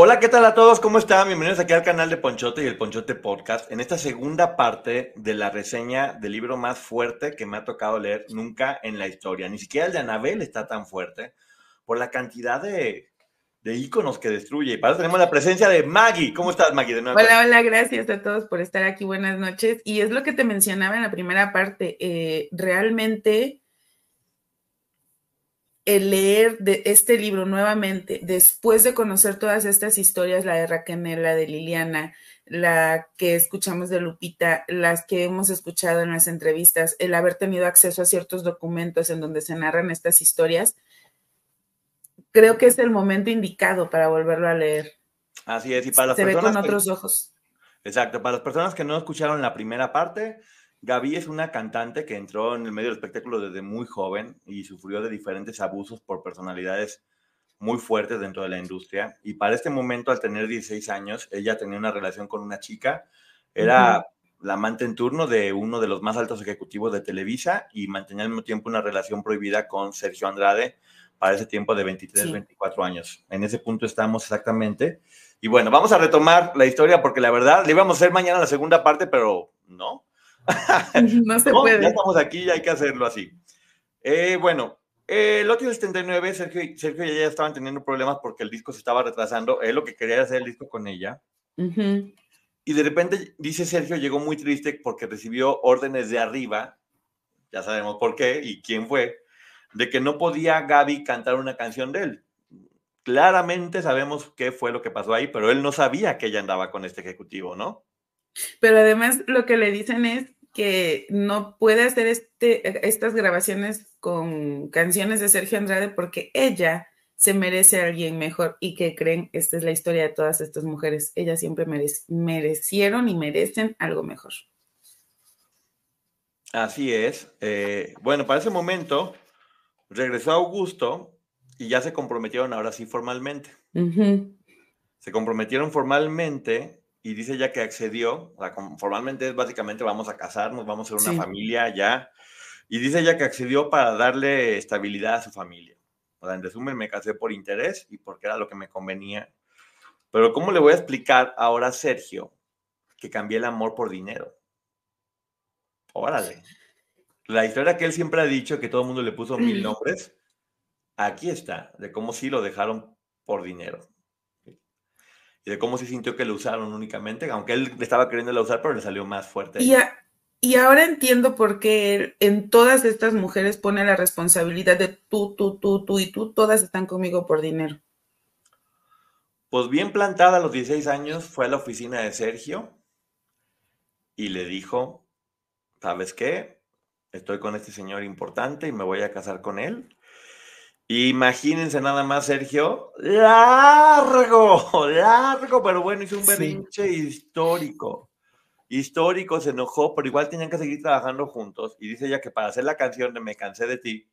Hola, ¿qué tal a todos? ¿Cómo están? Bienvenidos aquí al canal de Ponchote y el Ponchote Podcast. En esta segunda parte de la reseña del libro más fuerte que me ha tocado leer nunca en la historia. Ni siquiera el de Anabel está tan fuerte por la cantidad de, de íconos que destruye. Y para eso tenemos la presencia de Maggie. ¿Cómo estás, Maggie? De nuevo? Hola, hola, gracias a todos por estar aquí. Buenas noches. Y es lo que te mencionaba en la primera parte. Eh, realmente el leer de este libro nuevamente, después de conocer todas estas historias, la de Raquel, la de Liliana, la que escuchamos de Lupita, las que hemos escuchado en las entrevistas, el haber tenido acceso a ciertos documentos en donde se narran estas historias, creo que es el momento indicado para volverlo a leer. Así es, y para las se personas. ve con otros ojos. Exacto, para las personas que no escucharon la primera parte, Gaby es una cantante que entró en el medio del espectáculo desde muy joven y sufrió de diferentes abusos por personalidades muy fuertes dentro de la industria. Y para este momento, al tener 16 años, ella tenía una relación con una chica. Era la amante en turno de uno de los más altos ejecutivos de Televisa y mantenía al mismo tiempo una relación prohibida con Sergio Andrade para ese tiempo de 23, 24 años. En ese punto estamos exactamente. Y bueno, vamos a retomar la historia porque la verdad le íbamos a hacer mañana la segunda parte, pero no no se puede. Ya estamos aquí y hay que hacerlo así. Eh, bueno, eh, el otro 79, Sergio, Sergio y ella estaban teniendo problemas porque el disco se estaba retrasando. Él lo que quería era hacer el disco con ella. Y de repente, dice Sergio, llegó muy triste porque recibió órdenes de arriba, ya sabemos por qué y quién fue, de que no podía Gaby cantar una canción de él. Claramente sabemos qué fue lo que pasó ahí, pero él no sabía que ella andaba con este ejecutivo, ¿no? Pero además lo que le dicen es que no puede hacer este, estas grabaciones con canciones de Sergio Andrade porque ella se merece a alguien mejor y que creen, esta es la historia de todas estas mujeres, ellas siempre merecieron y merecen algo mejor. Así es. Eh, bueno, para ese momento regresó Augusto y ya se comprometieron ahora sí formalmente. Se comprometieron formalmente y dice ella que accedió, o sea, formalmente es básicamente vamos a casarnos, vamos a ser una familia ya, y dice ella que accedió para darle estabilidad a su familia. O sea, en resumen, me casé por interés y porque era lo que me convenía. Pero ¿cómo le voy a explicar ahora a Sergio que cambié el amor por dinero? Órale. La historia que él siempre ha dicho, que todo el mundo le puso mil nombres, aquí está, de cómo sí lo dejaron por dinero de cómo se sintió que lo usaron únicamente, aunque él estaba queriendo usar, pero le salió más fuerte. Y, y ahora entiendo por qué en todas estas mujeres pone la responsabilidad de tú, tú, tú, tú y tú, todas están conmigo por dinero. Pues bien plantada a los 16 años, fue a la oficina de Sergio y le dijo, ¿sabes qué? Estoy con este señor importante y me voy a casar con él. Imagínense nada más, Sergio, largo, largo, pero bueno, hizo un berrinche histórico. Histórico, se enojó, pero igual tenían que seguir trabajando juntos. Y dice ella que para hacer la canción de Me cansé de ti,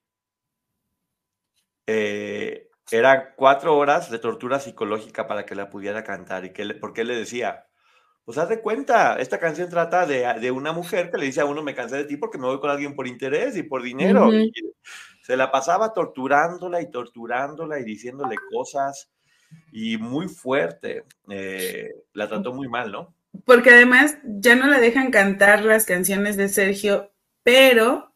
eh, era cuatro horas de tortura psicológica para que la pudiera cantar. Y que porque él le decía, pues haz de cuenta, esta canción trata de, una mujer que le dice a uno, me cansé de ti porque me voy con alguien por interés y por dinero. Se la pasaba torturándola y torturándola y diciéndole cosas y muy fuerte. Eh, la trató muy mal, ¿no? Porque además ya no la dejan cantar las canciones de Sergio, pero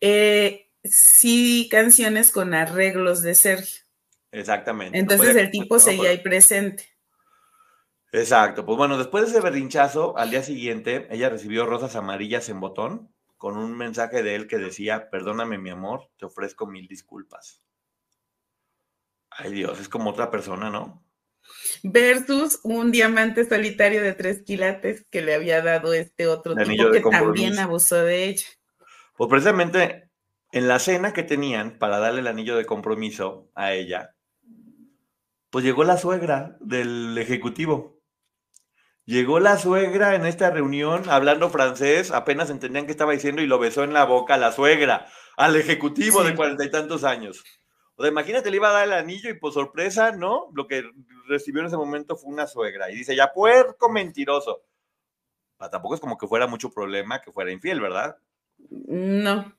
eh, sí canciones con arreglos de Sergio. Exactamente. Entonces el tipo seguía ahí presente. Exacto. Pues bueno, después de ese berrinchazo, al día siguiente, ella recibió rosas amarillas en botón con un mensaje de él que decía, perdóname mi amor, te ofrezco mil disculpas. Ay Dios, es como otra persona, ¿no? Versus un diamante solitario de tres quilates que le había dado este otro tipo que también abusó de ella. Pues precisamente en la cena que tenían para darle el anillo de compromiso a ella, pues llegó la suegra del ejecutivo. Llegó la suegra en esta reunión hablando francés, apenas entendían qué estaba diciendo y lo besó en la boca a la suegra, al ejecutivo de cuarenta y tantos años. O sea, imagínate, le iba a dar el anillo y por sorpresa, ¿no? Lo que recibió en ese momento fue una suegra. Y dice, ya puerco mentiroso. Ah, tampoco es como que fuera mucho problema que fuera infiel, ¿verdad? No.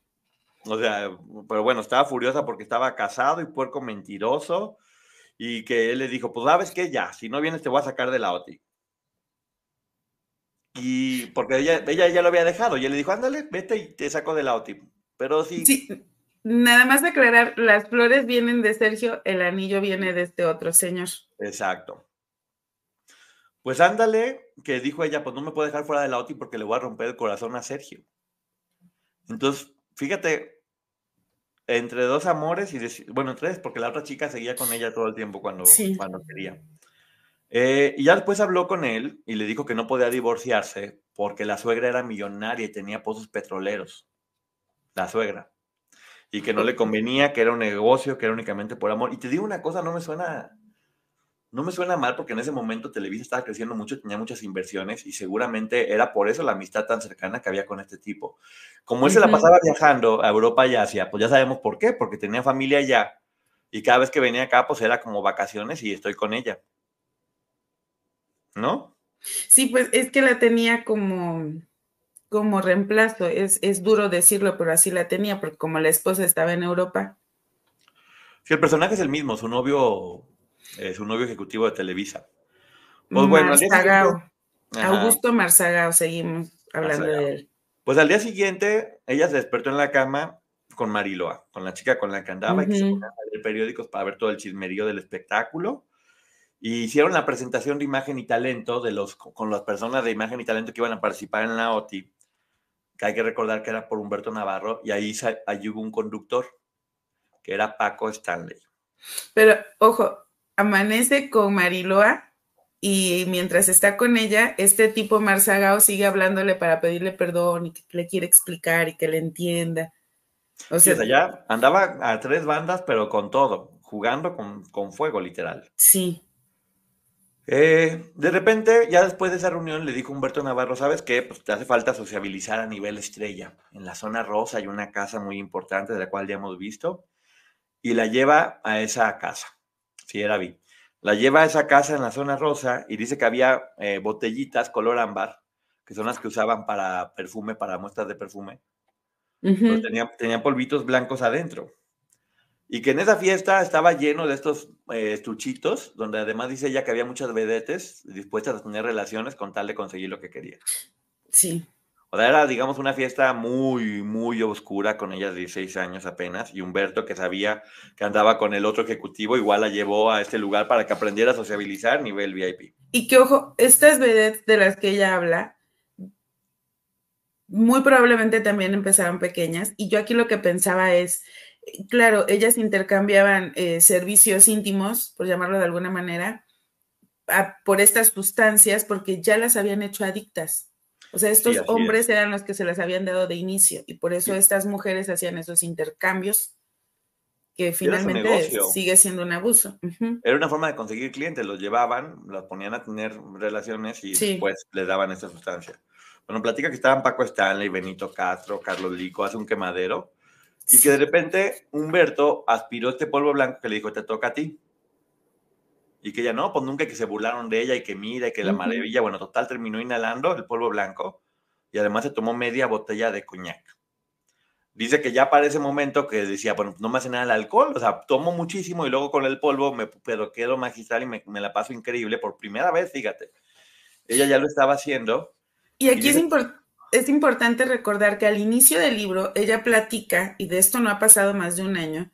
O sea, pero bueno, estaba furiosa porque estaba casado y puerco mentiroso. Y que él le dijo, pues sabes qué, ya, si no vienes te voy a sacar de la OTI. Y porque ella, ella ya lo había dejado y él le dijo, ándale, vete y te saco de la OTI. Pero sí. Sí, nada más aclarar, las flores vienen de Sergio, el anillo viene de este otro señor. Exacto. Pues ándale, que dijo ella, pues no me puedo dejar fuera de la OTI porque le voy a romper el corazón a Sergio. Entonces, fíjate, entre dos amores y, bueno, tres, porque la otra chica seguía con ella todo el tiempo cuando, cuando quería. Eh, y ya después habló con él y le dijo que no podía divorciarse porque la suegra era millonaria y tenía pozos petroleros. La suegra. Y que no le convenía, que era un negocio, que era únicamente por amor. Y te digo una cosa, no me suena, no me suena mal porque en ese momento Televisa estaba creciendo mucho, tenía muchas inversiones y seguramente era por eso la amistad tan cercana que había con este tipo. Como él se la pasaba viajando a Europa y Asia, pues ya sabemos por qué, porque tenía familia allá y cada vez que venía acá, pues era como vacaciones y estoy con ella. ¿No? Sí, pues es que la tenía como, como reemplazo. Es, es duro decirlo, pero así la tenía, porque como la esposa estaba en Europa. Sí, el personaje es el mismo, su novio, es su novio ejecutivo de Televisa. Pues bueno, Augusto Marzagao, seguimos hablando de él. Pues al día siguiente, ella se despertó en la cama con Mariloa, con la chica con la que andaba, y que se ponía a leer periódicos para ver todo el chismerío del espectáculo. Y hicieron la presentación de imagen y talento de los, con las personas de imagen y talento que iban a participar en la OTI, que hay que recordar que era por Humberto Navarro, y ahí, ahí hubo un conductor, que era Paco Stanley. Pero, ojo, amanece con Mariloa y mientras está con ella, este tipo Marzagao sigue hablándole para pedirle perdón y que le quiere explicar y que le entienda. O sea, ya andaba a tres bandas, pero con todo, jugando con, con fuego, literal. Sí. Eh, de repente, ya después de esa reunión, le dijo Humberto Navarro, ¿sabes qué? Pues te hace falta sociabilizar a nivel estrella. En la zona rosa hay una casa muy importante de la cual ya hemos visto, y la lleva a esa casa. Si era vi. La lleva a esa casa en la zona rosa y dice que había eh, botellitas color ámbar, que son las que usaban para perfume, para muestras de perfume. tenía, tenía polvitos blancos adentro. Y que en esa fiesta estaba lleno de estos eh, estuchitos, donde además dice ella que había muchas vedetes dispuestas a tener relaciones con tal de conseguir lo que quería. Sí. O sea, era, digamos, una fiesta muy, muy oscura con ella de 16 años apenas. Y Humberto, que sabía que andaba con el otro ejecutivo, igual la llevó a este lugar para que aprendiera a sociabilizar nivel VIP. Y que, ojo, estas vedettes de las que ella habla, muy probablemente también empezaron pequeñas. Y yo aquí lo que pensaba es, claro, ellas intercambiaban eh, servicios íntimos, por llamarlo de alguna manera, por estas sustancias, porque ya las habían hecho adictas. O sea, estos hombres eran los que se las habían dado de inicio y por eso estas mujeres hacían esos intercambios que finalmente sigue siendo un abuso. Era una forma de conseguir clientes, los llevaban, los ponían a tener relaciones y después les daban esa sustancia. Bueno, platica que estaban Paco Stanley, Benito Castro, Carlos Lico, hace un quemadero y que de repente Humberto aspiró este polvo blanco que le dijo, te toca a ti. Y que ya no, pues nunca que se burlaron de ella y que mira y que la maravilla, bueno, total terminó inhalando el polvo blanco y además se tomó media botella de coñac. Dice que ya para ese momento que decía, bueno, no me hace nada el alcohol, o sea, tomo muchísimo y luego con el polvo me pero quedo magistral y me, la paso increíble por primera vez, fíjate. Ella ya lo estaba haciendo. Y aquí es importante es importante recordar que al inicio del libro ella platica, y de esto no ha pasado más de un año,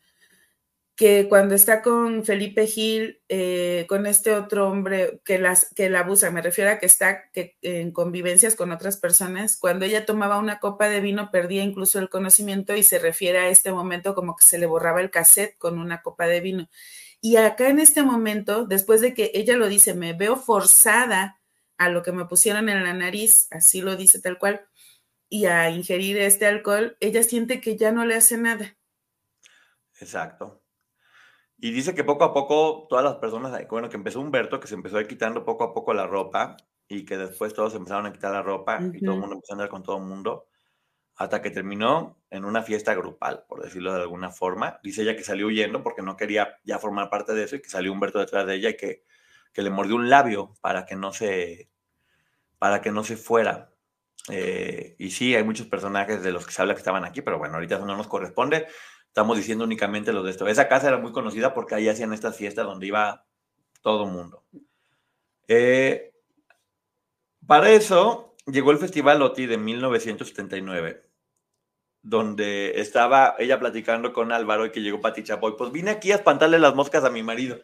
que cuando está con Felipe Gil, eh, con este otro hombre que, las, que la abusa, me refiero a que está que, en convivencias con otras personas, cuando ella tomaba una copa de vino perdía incluso el conocimiento y se refiere a este momento como que se le borraba el cassette con una copa de vino. Y acá en este momento, después de que ella lo dice, me veo forzada a lo que me pusieron en la nariz, así lo dice tal cual, y a ingerir este alcohol, ella siente que ya no le hace nada. Exacto. Y dice que poco a poco todas las personas, bueno, que empezó Humberto, que se empezó a ir quitando poco a poco la ropa y que después todos empezaron a quitar la ropa y todo el mundo empezó a andar con todo el mundo, hasta que terminó en una fiesta grupal, por decirlo de alguna forma. Dice ella que salió huyendo porque no quería ya formar parte de eso y que salió Humberto detrás de ella y que, que le mordió un labio para que no se, para que no se fuera. Eh, y sí, hay muchos personajes de los que se habla que estaban aquí, pero bueno, ahorita eso no nos corresponde. Estamos diciendo únicamente lo de esto. Esa casa era muy conocida porque ahí hacían estas fiestas donde iba todo mundo. Eh, para eso llegó el Festival OTI de 1979, donde estaba ella platicando con Álvaro y que llegó Pati Chapoy. Pues vine aquí a espantarle las moscas a mi marido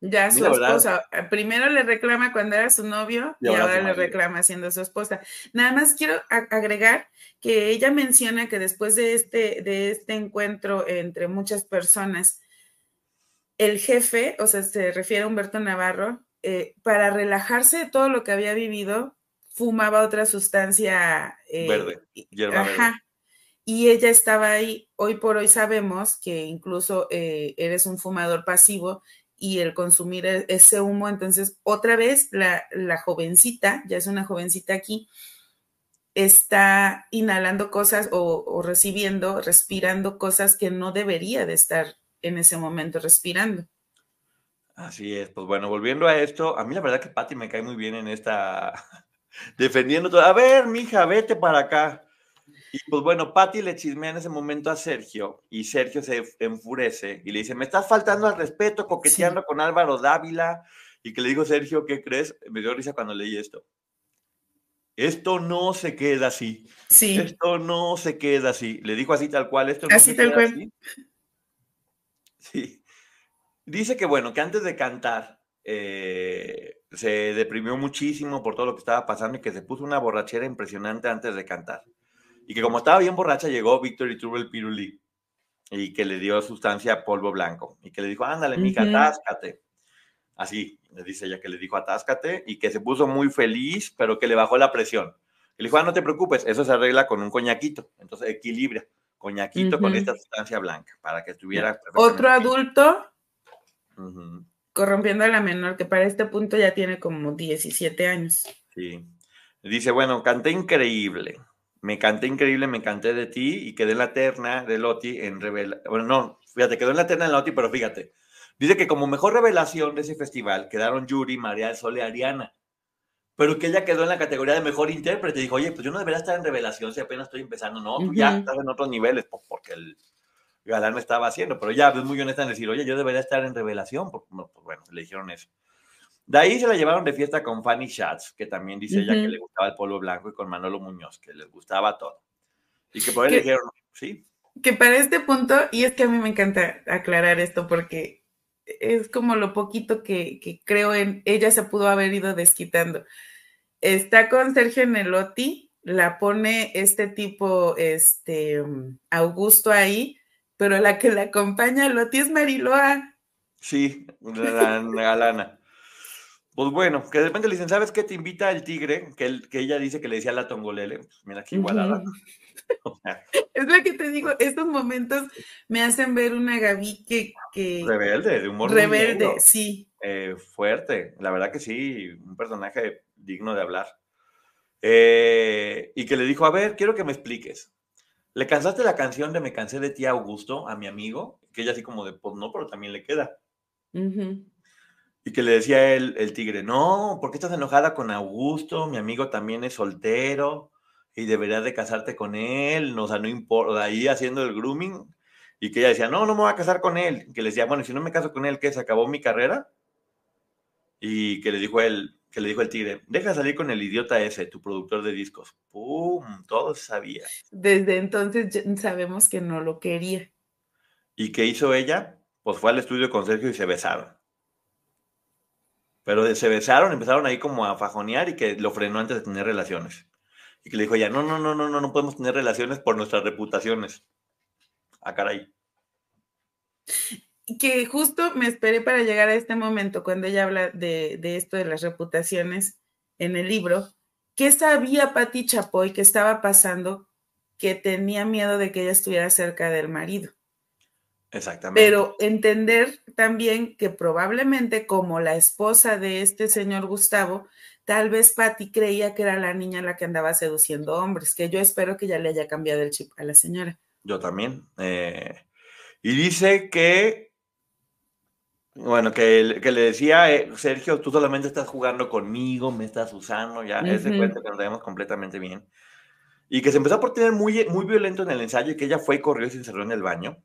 Ya su esposa. Eh, primero le reclama cuando era su novio y, ahora, le reclama siendo su esposa. Nada más quiero agregar que ella menciona que después de este, de este encuentro entre muchas personas, el jefe, o sea, se refiere a Humberto Navarro, eh, para relajarse de todo lo que había vivido, fumaba otra sustancia eh, verde, ajá, Y ella estaba ahí. Hoy por hoy sabemos que incluso eres un fumador pasivo y el consumir e-, ese humo, entonces otra vez la, jovencita, ya es una jovencita aquí, está inhalando cosas o, recibiendo, respirando cosas que no debería de estar en ese momento respirando. Así es, pues bueno, volviendo a esto, a mí la verdad que Patti me cae muy bien en esta, defendiendo todo. A ver, mija, vete para acá. Y pues bueno, Patty le chismea en ese momento a Sergio y Sergio se enfurece y le dice, me estás faltando al respeto coqueteando con Álvaro Dávila. Y que le dijo Sergio, ¿qué crees? Me dio risa cuando leí esto. Esto no se queda así. Sí. Esto no se queda así. Le dijo así tal cual. Esto no así tal cual. Sí. Dice que bueno, que antes de cantar eh, se deprimió muchísimo por todo lo que estaba pasando y que se puso una borrachera impresionante antes de cantar. Y que como estaba bien borracha, llegó Víctor y tuvo el pirulí y que le dio sustancia polvo blanco y que le dijo, ándale, mija, atáscate. Así, le dice ella que le dijo, atáscate y que se puso muy feliz, pero que le bajó la presión. Le dijo, ah, no te preocupes, eso se arregla con un coñaquito. Entonces equilibra coñaquito con esta sustancia blanca para que estuviera. Otro adulto corrompiendo a la menor, que para este punto ya tiene como 17 años. Sí. Dice, bueno, canté increíble me canté increíble, me canté de ti y quedé en la terna de Loti en revela. Bueno, no, fíjate, quedó en la terna de Loti, pero fíjate. Dice que como mejor revelación de ese festival quedaron Yuri, María del Sol y Ariana. Pero que ella quedó en la categoría de mejor intérprete. Dijo, oye, pues yo no debería estar en revelación si apenas estoy empezando. No, tú ya estás en otros niveles, pues, porque el galán me estaba haciendo. Pero ya es muy honesta en decir, oye, yo debería estar en revelación. Pues, pues bueno, le dijeron eso. De ahí se la llevaron de fiesta con Fanny Schatz, que también dice ella que le gustaba el polvo blanco, y con Manolo Muñoz, que les gustaba todo. Y que por ahí le dijeron, sí. Que para este punto, y es que a mí me encanta aclarar esto porque es como lo poquito que, creo en, ella se pudo haber ido desquitando. Está con Sergio Nelotti, la pone este tipo, este, Augusto ahí, pero la que la acompaña a Loti es Mariloa. Sí, la galana. Pues bueno, que de repente le dicen, ¿sabes qué? Te invita el tigre, que, que ella dice que le decía la tongolele. Pues mira qué igualada. es lo que te digo, estos momentos me hacen ver una Gaby que... que rebelde, de humor. Rebelde, sí. Eh, fuerte, la verdad que sí, un personaje digno de hablar. Eh, y que le dijo, a ver, quiero que me expliques. ¿Le cansaste la canción de Me cansé de ti, Augusto, a mi amigo? que ella así como de, pues no, pero también le queda. Y que le decía el, el tigre, no, ¿por qué estás enojada con Augusto? Mi amigo también es soltero y deberías de casarte con él, o sea, no importa, ahí haciendo el grooming. Y que ella decía, no, no me voy a casar con él. Que le decía, bueno, si no me caso con él, ¿qué? ¿Se acabó mi carrera? Y que le dijo él, que le dijo el tigre, deja salir con el idiota ese, tu productor de discos. ¡Pum! Todos sabían. Desde entonces sabemos que no lo quería. ¿Y qué hizo ella? Pues fue al estudio con Sergio y se besaron. Pero se besaron, empezaron ahí como a fajonear y que lo frenó antes de tener relaciones. Y que le dijo ella, no, no, no, no, no, no podemos tener relaciones por nuestras reputaciones. Ah, caray. Que justo me esperé para llegar a este momento cuando ella habla de, esto de las reputaciones en el libro. ¿Qué sabía Patti Chapoy que estaba pasando que tenía miedo de que ella estuviera cerca del marido? Exactamente. Pero entender también que probablemente como la esposa de este señor Gustavo, tal vez Patty creía que era la niña la que andaba seduciendo hombres, que yo espero que ya le haya cambiado el chip a la señora. Yo también. Eh, y dice que, bueno, que, que le decía, eh, Sergio, tú solamente estás jugando conmigo, me estás usando, ya, ese cuento que nos vemos completamente bien. Y que se empezó a portar muy, muy violento en el ensayo y que ella fue y corrió y se encerró en el baño.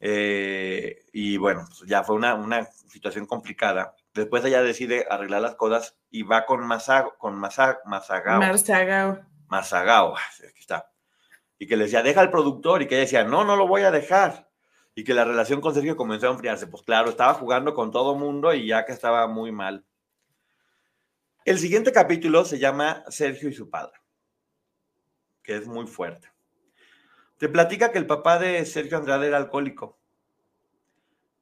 Eh, y bueno, pues ya fue una, una, situación complicada. Después ella decide arreglar las cosas y va con Masago, con Masa, Masagao. Masagao. Masagao, aquí está. Y que le decía, deja al productor, y que ella decía, no, no lo voy a dejar. Y que la relación con Sergio comenzó a enfriarse. Pues claro, estaba jugando con todo mundo y ya que estaba muy mal. El siguiente capítulo se llama Sergio y su padre, que es muy fuerte. Te platica que el papá de Sergio Andrade era alcohólico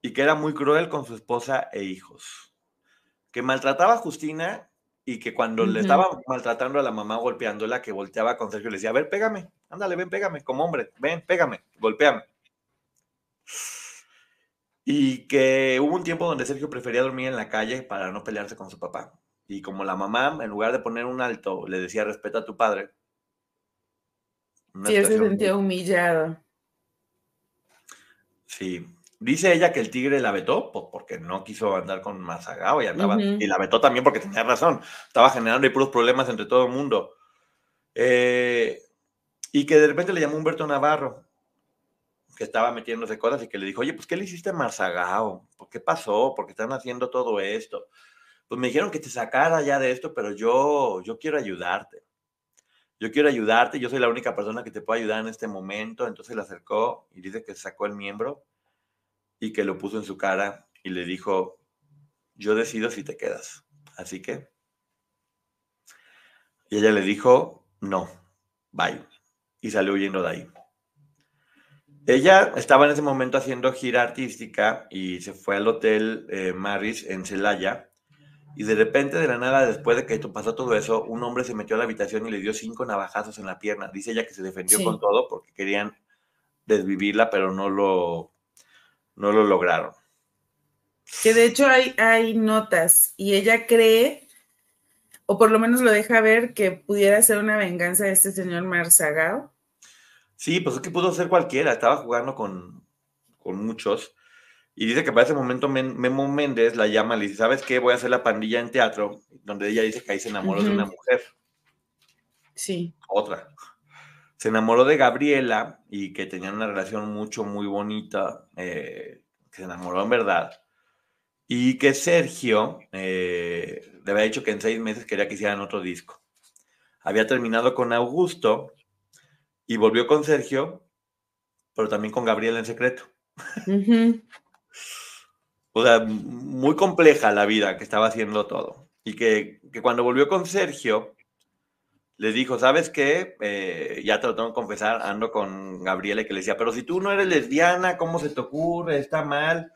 y que era muy cruel con su esposa e hijos. Que maltrataba a Justina y que cuando le estaba maltratando a la mamá golpeándola, que volteaba con Sergio y le decía, a ver, pégame, ándale, ven, pégame, como hombre, ven, pégame, golpéame. Y que hubo un tiempo donde Sergio prefería dormir en la calle para no pelearse con su papá. Y como la mamá, en lugar de poner un alto, le decía, respeta a tu padre, sí, él se sentía humillado. Sí. Dice ella que el tigre la vetó pues, porque no quiso andar con Mazagao y andaba. Y la vetó también porque tenía razón. Estaba generando puros problemas entre todo el mundo. Eh, y que de repente le llamó Humberto Navarro, que estaba metiéndose cosas y que le dijo, oye, pues, ¿qué le hiciste a Mazagao? ¿Por qué pasó? ¿Por qué están haciendo todo esto? Pues me dijeron que te sacara ya de esto, pero yo, yo quiero ayudarte yo quiero ayudarte, yo soy la única persona que te puede ayudar en este momento. Entonces le acercó y dice que sacó el miembro y que lo puso en su cara y le dijo, yo decido si te quedas. Así que... Y ella le dijo, no, bye. Y salió huyendo de ahí. Ella estaba en ese momento haciendo gira artística y se fue al hotel eh, Maris en Celaya y de repente, de la nada, después de que pasó todo eso, un hombre se metió a la habitación y le dio cinco navajazos en la pierna. Dice ella que se defendió con todo porque querían desvivirla, pero no lo, no lo lograron. Que de hecho hay, hay notas y ella cree, o por lo menos lo deja ver, que pudiera ser una venganza de este señor Marzagao. Sí, pues es que pudo ser cualquiera, estaba jugando con, con muchos. Y dice que para ese momento Memo Méndez la llama, le dice, ¿sabes qué? Voy a hacer la pandilla en teatro, donde ella dice que ahí se enamoró de una mujer. Sí. Otra. Se enamoró de Gabriela y que tenían una relación mucho, muy bonita, eh, que se enamoró en verdad. Y que Sergio eh, le había dicho que en seis meses quería que hicieran otro disco. Había terminado con Augusto y volvió con Sergio, pero también con Gabriela en secreto. O sea, muy compleja la vida que estaba haciendo todo. Y que, cuando volvió con Sergio, le dijo, ¿sabes qué? Eh, ya te lo tengo que confesar, ando con Gabriela y que le decía, pero si tú no eres lesbiana, ¿cómo se te ocurre? Está mal.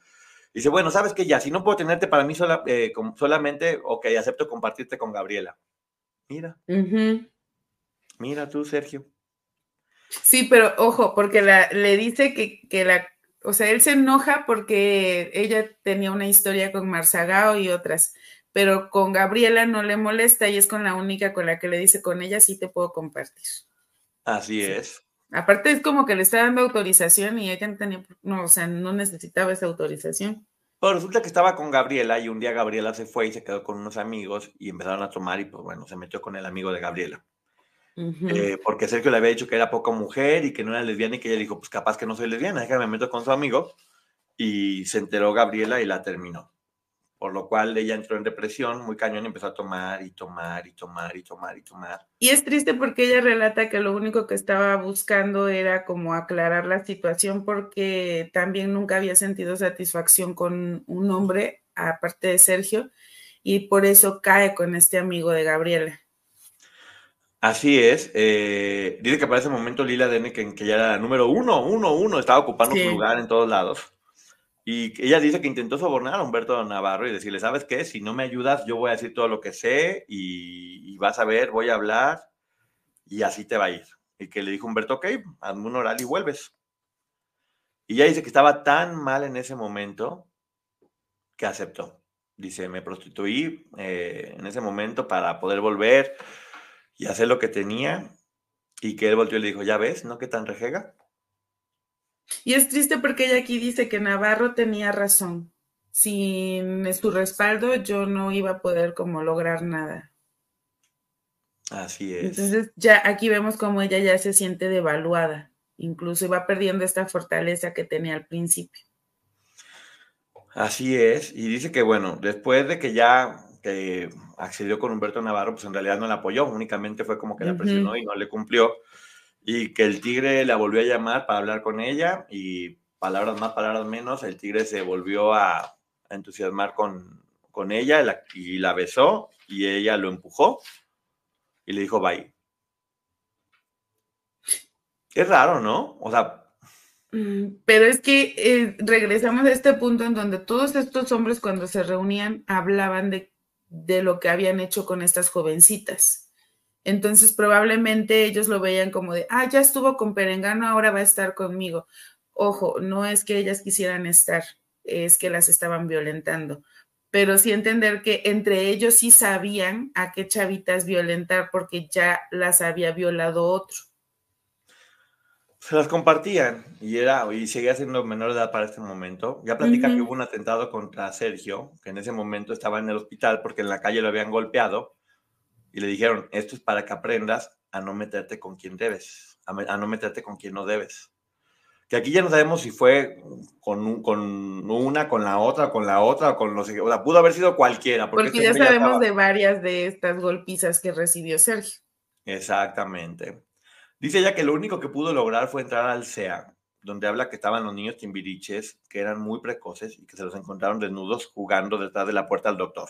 dice, bueno, ¿sabes qué? Ya, si no puedo tenerte para mí sola, eh, solamente, ok, acepto compartirte con Gabriela. Mira. Mira tú, Sergio. Sí, pero ojo, porque la, le dice que, que la o sea, él se enoja porque ella tenía una historia con Marzagao y otras, pero con Gabriela no le molesta y es con la única con la que le dice, con ella sí te puedo compartir. Así es. Aparte es como que le está dando autorización y ella no tenía, no, o sea, no necesitaba esa autorización. Pues resulta que estaba con Gabriela y un día Gabriela se fue y se quedó con unos amigos y empezaron a tomar y pues bueno, se metió con el amigo de Gabriela. Eh, porque Sergio le había dicho que era poca mujer y que no era lesbiana y que ella dijo, pues capaz que no soy lesbiana, déjame me meto con su amigo. Y se enteró Gabriela y la terminó por lo cual ella entró en depresión muy cañón y empezó a tomar y tomar y tomar y tomar y tomar. Y es triste porque ella relata que lo único que estaba buscando era como aclarar la situación porque también nunca había sentido satisfacción con un hombre, aparte de Sergio, y por eso cae con este amigo de Gabriela. Así es. Eh, dice que para ese momento Lila Dene, que, que ya era la número uno, uno, uno, estaba ocupando su lugar en todos lados. Y ella dice que intentó sobornar a Humberto Navarro y decirle, ¿sabes qué? Si no me ayudas, yo voy a decir todo lo que sé y, vas a ver, voy a hablar y así te va a ir. Y que le dijo Humberto, ok, hazme un oral y vuelves. Y ella dice que estaba tan mal en ese momento que aceptó. Dice, me prostituí eh, en ese momento para poder volver y hacer lo que tenía. Y que él volvió y le dijo, ya ves, ¿no? ¿Qué tan rejega? Y es triste porque ella aquí dice que Navarro tenía razón. Sin su respaldo yo no iba a poder como lograr nada. Así es. Entonces ya aquí vemos como ella ya se siente devaluada, incluso va perdiendo esta fortaleza que tenía al principio. Así es, y dice que bueno, después de que ya accedió con Humberto Navarro, pues en realidad no la apoyó, únicamente fue como que la presionó y no le cumplió y que el tigre la volvió a llamar para hablar con ella y palabras más, palabras menos, el tigre se volvió a, entusiasmar con, con ella y la besó y ella lo empujó y le dijo bye. Es raro, ¿no? O sea... Mm, pero es que eh, regresamos a este punto en donde todos estos hombres cuando se reunían hablaban de, de lo que habían hecho con estas jovencitas. Entonces probablemente ellos lo veían como de, ah, ya estuvo con Perengano, ahora va a estar conmigo. Ojo, no es que ellas quisieran estar, es que las estaban violentando. Pero sí entender que entre ellos sí sabían a qué chavitas violentar porque ya las había violado otro. Se las compartían y era y seguía siendo menor de edad para este momento. Ya platica que hubo un atentado contra Sergio, que en ese momento estaba en el hospital porque en la calle lo habían golpeado y le dijeron, esto es para que aprendas a no meterte con quien debes, a, no meterte con quien no debes. Que aquí ya no sabemos si fue con, con una, con la otra, con la otra, con los... O sea, pudo haber sido cualquiera. Porque, este ya sabemos de varias de estas golpizas que recibió Sergio. Exactamente. Dice ella que lo único que pudo lograr fue entrar al SEA, donde habla que estaban los niños timbiriches, que eran muy precoces y que se los encontraron desnudos jugando detrás de la puerta del doctor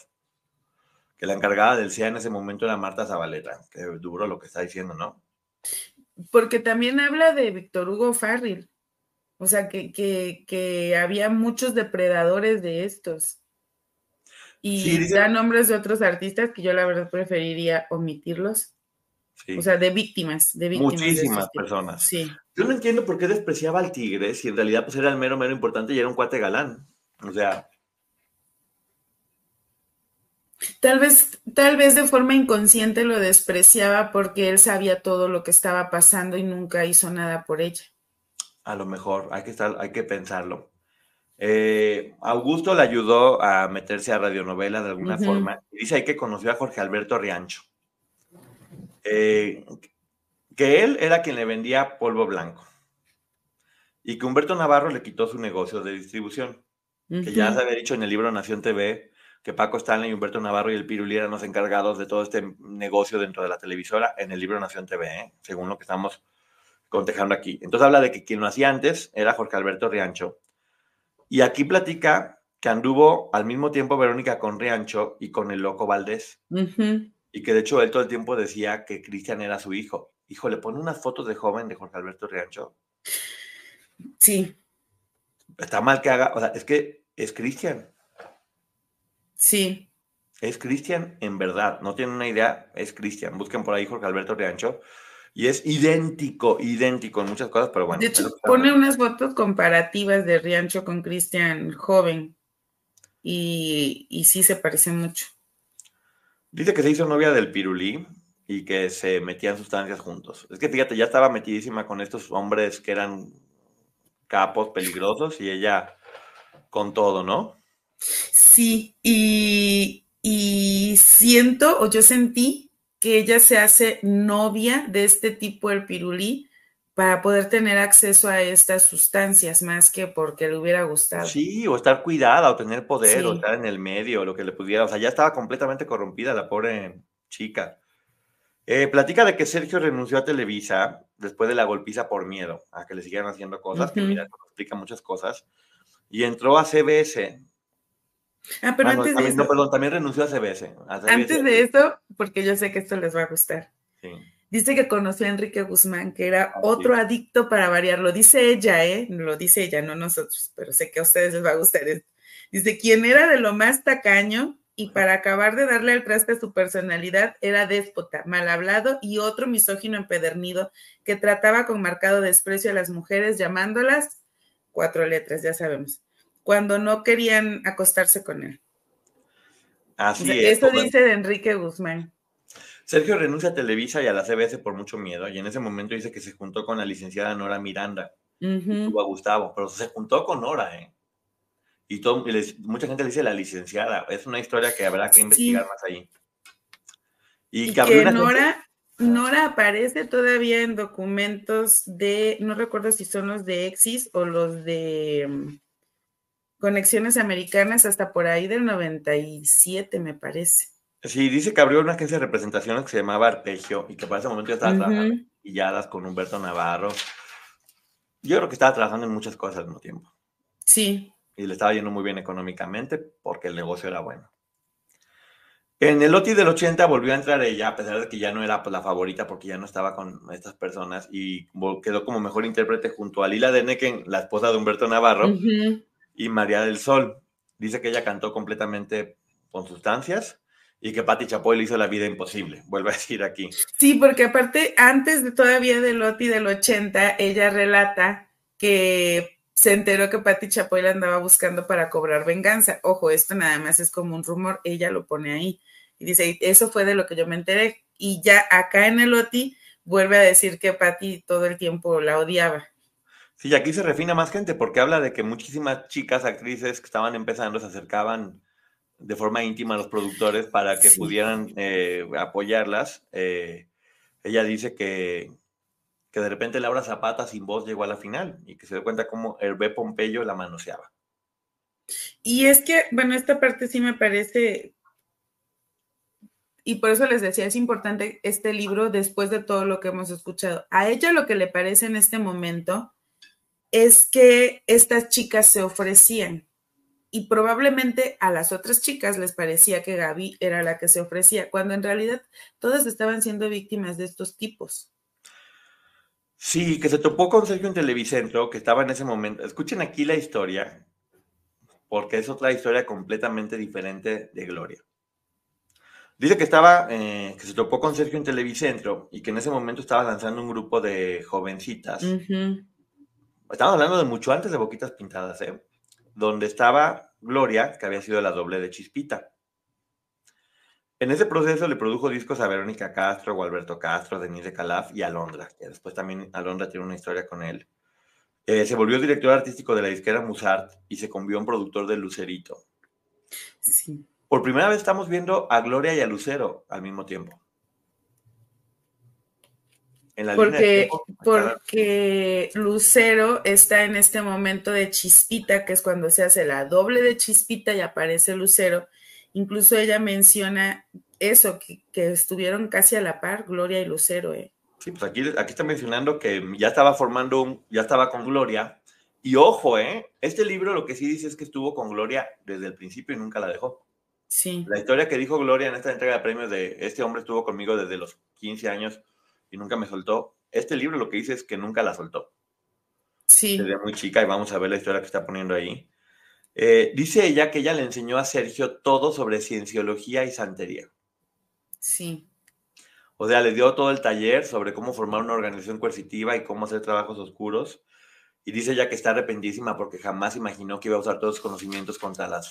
que la encargada del CIA en ese momento era Marta Zabaleta, que duro lo que está diciendo, ¿no? Porque también habla de Víctor Hugo Farril, o sea, que, que, había muchos depredadores de estos. Y da nombres de otros artistas que yo la verdad preferiría omitirlos. O sea, de víctimas, de víctimas. Muchísimas personas. Sí. Yo no entiendo por qué despreciaba al tigre si en realidad pues era el mero, mero importante y era un cuate galán. O sea, Tal vez, tal vez de forma inconsciente lo despreciaba porque él sabía todo lo que estaba pasando y nunca hizo nada por ella. A lo mejor, hay que, estar, hay que pensarlo. Eh, Augusto le ayudó a meterse a radionovela de alguna forma. dice ahí que conoció a Jorge Alberto Riancho. Eh, que él era quien le vendía polvo blanco. Y que Humberto Navarro le quitó su negocio de distribución. Que ya se había dicho en el libro Nación TV que Paco Stanley, Humberto Navarro y el Piruli eran los encargados de todo este negocio dentro de la televisora en el libro Nación TV, ¿eh? según lo que estamos contejando aquí. Entonces habla de que quien lo hacía antes era Jorge Alberto Riancho. Y aquí platica que anduvo al mismo tiempo Verónica con Riancho y con el loco Valdés. Y que de hecho él todo el tiempo decía que Cristian era su hijo. Hijo, le pone unas fotos de joven de Jorge Alberto Riancho. Sí. Está mal que haga, o sea, es que es Cristian. Sí. Es Cristian, en verdad, no tienen una idea, es Cristian. Busquen por ahí Jorge Alberto Riancho. Y es idéntico, idéntico en muchas cosas, pero bueno. De hecho, pone unas fotos comparativas de Riancho con Cristian joven. Y, y sí se parece mucho. Dice que se hizo novia del Pirulí y que se metían sustancias juntos. Es que fíjate, ya estaba metidísima con estos hombres que eran capos peligrosos y ella con todo, ¿no? Sí, y, y siento o yo sentí que ella se hace novia de este tipo, el pirulí, para poder tener acceso a estas sustancias más que porque le hubiera gustado. Sí, o estar cuidada, o tener poder, o estar en el medio, lo que le pudiera. O sea, ya estaba completamente corrompida la pobre chica. Eh, platica de que Sergio renunció a Televisa después de la golpiza por miedo a que le siguieran haciendo cosas, que mira, explica muchas cosas, y entró a CBS. Ah, pero antes de eso. No, perdón, también renunció a CBS, Antes de eso, porque yo sé que esto les va a gustar. Sí. Dice que conoció a Enrique Guzmán, que era otro adicto para variar. Lo dice ella, ¿eh? Lo dice ella, no nosotros, pero sé que a ustedes les va a gustar Dice, quien era de lo más tacaño y para acabar de darle al traste a su personalidad, era déspota, mal hablado y otro misógino empedernido que trataba con marcado desprecio a las mujeres, llamándolas cuatro letras, ya sabemos, cuando no querían acostarse con él. Así es. Eso dice de Enrique Guzmán. Sergio renuncia a Televisa y a la CBS por mucho miedo, y en ese momento dice que se juntó con la licenciada Nora Miranda, tuvo a Gustavo, pero se juntó con Nora, ¿eh? Y, todo, mucha gente le dice la licenciada, es una historia que habrá que investigar más ahí. Y, que, Nora, Nora aparece todavía en documentos de, no recuerdo si son los de Exis o los de mm, Conexiones Americanas, hasta por ahí del 97, me parece. Sí, dice que abrió una agencia de representaciones que se llamaba Arpegio y que para ese momento ya estaba trabajando pilladas con Humberto Navarro. Yo creo que estaba trabajando en muchas cosas al mismo tiempo. Sí. Y le estaba yendo muy bien económicamente porque el negocio era bueno. En el OTI del 80 volvió a entrar ella, a pesar de que ya no era pues, la favorita porque ya no estaba con estas personas y quedó como mejor intérprete junto a Lila Deneken, la esposa de Humberto Navarro, y María del Sol. Dice que ella cantó completamente con sustancias y que Patti Chapoy le hizo la vida imposible, vuelve a decir aquí. Sí, porque aparte, antes de todavía del Loti del 80, ella relata que se enteró que Patti Chapoy la andaba buscando para cobrar venganza. Ojo, esto nada más es como un rumor, ella lo pone ahí. Y dice, eso fue de lo que yo me enteré. Y ya acá en el Loti vuelve a decir que Patti todo el tiempo la odiaba. Sí, y aquí se refina más gente porque habla de que muchísimas chicas, actrices que estaban empezando se acercaban de forma íntima a los productores para que pudieran eh, apoyarlas. Eh, ella dice que, que de repente Laura Zapata sin voz llegó a la final y que se dio cuenta cómo Hervé Pompeyo la manoseaba. Y es que, bueno, esta parte sí me parece, y por eso les decía, es importante este libro después de todo lo que hemos escuchado. A ella lo que le parece en este momento es que estas chicas se ofrecían y probablemente a las otras chicas les parecía que Gaby era la que se ofrecía, cuando en realidad todas estaban siendo víctimas de estos tipos. Sí, que se topó con Sergio en Televicentro, que estaba en ese momento. Escuchen aquí la historia, porque es otra historia completamente diferente de Gloria. Dice que estaba, eh, que se topó con Sergio en Televicentro y que en ese momento estaba lanzando un grupo de jovencitas. Estamos hablando de mucho antes de Boquitas Pintadas, ¿eh? Donde estaba Gloria, que había sido la doble de Chispita. En ese proceso le produjo discos a Verónica Castro, Alberto Castro, Denise Calaf y Alondra, que después también Alondra tiene una historia con él. Eh, se volvió director artístico de la disquera Musart y se convirtió en productor de Lucerito. Sí. Por primera vez estamos viendo a Gloria y a Lucero al mismo tiempo porque, porque Lucero está en este momento de chispita, que es cuando se hace la doble de chispita y aparece Lucero. Incluso ella menciona eso, que, estuvieron casi a la par, Gloria y Lucero. ¿eh? Sí, pues aquí, aquí está mencionando que ya estaba formando, un, ya estaba con Gloria. Y ojo, ¿eh? este libro lo que sí dice es que estuvo con Gloria desde el principio y nunca la dejó. Sí. La historia que dijo Gloria en esta entrega de premios de este hombre estuvo conmigo desde los 15 años y nunca me soltó. Este libro lo que dice es que nunca la soltó. Sí. Desde muy chica y vamos a ver la historia que está poniendo ahí. Eh, dice ella que ella le enseñó a Sergio todo sobre cienciología y santería. Sí. O sea, le dio todo el taller sobre cómo formar una organización coercitiva y cómo hacer trabajos oscuros. Y dice ella que está arrepentísima porque jamás imaginó que iba a usar todos sus conocimientos contra las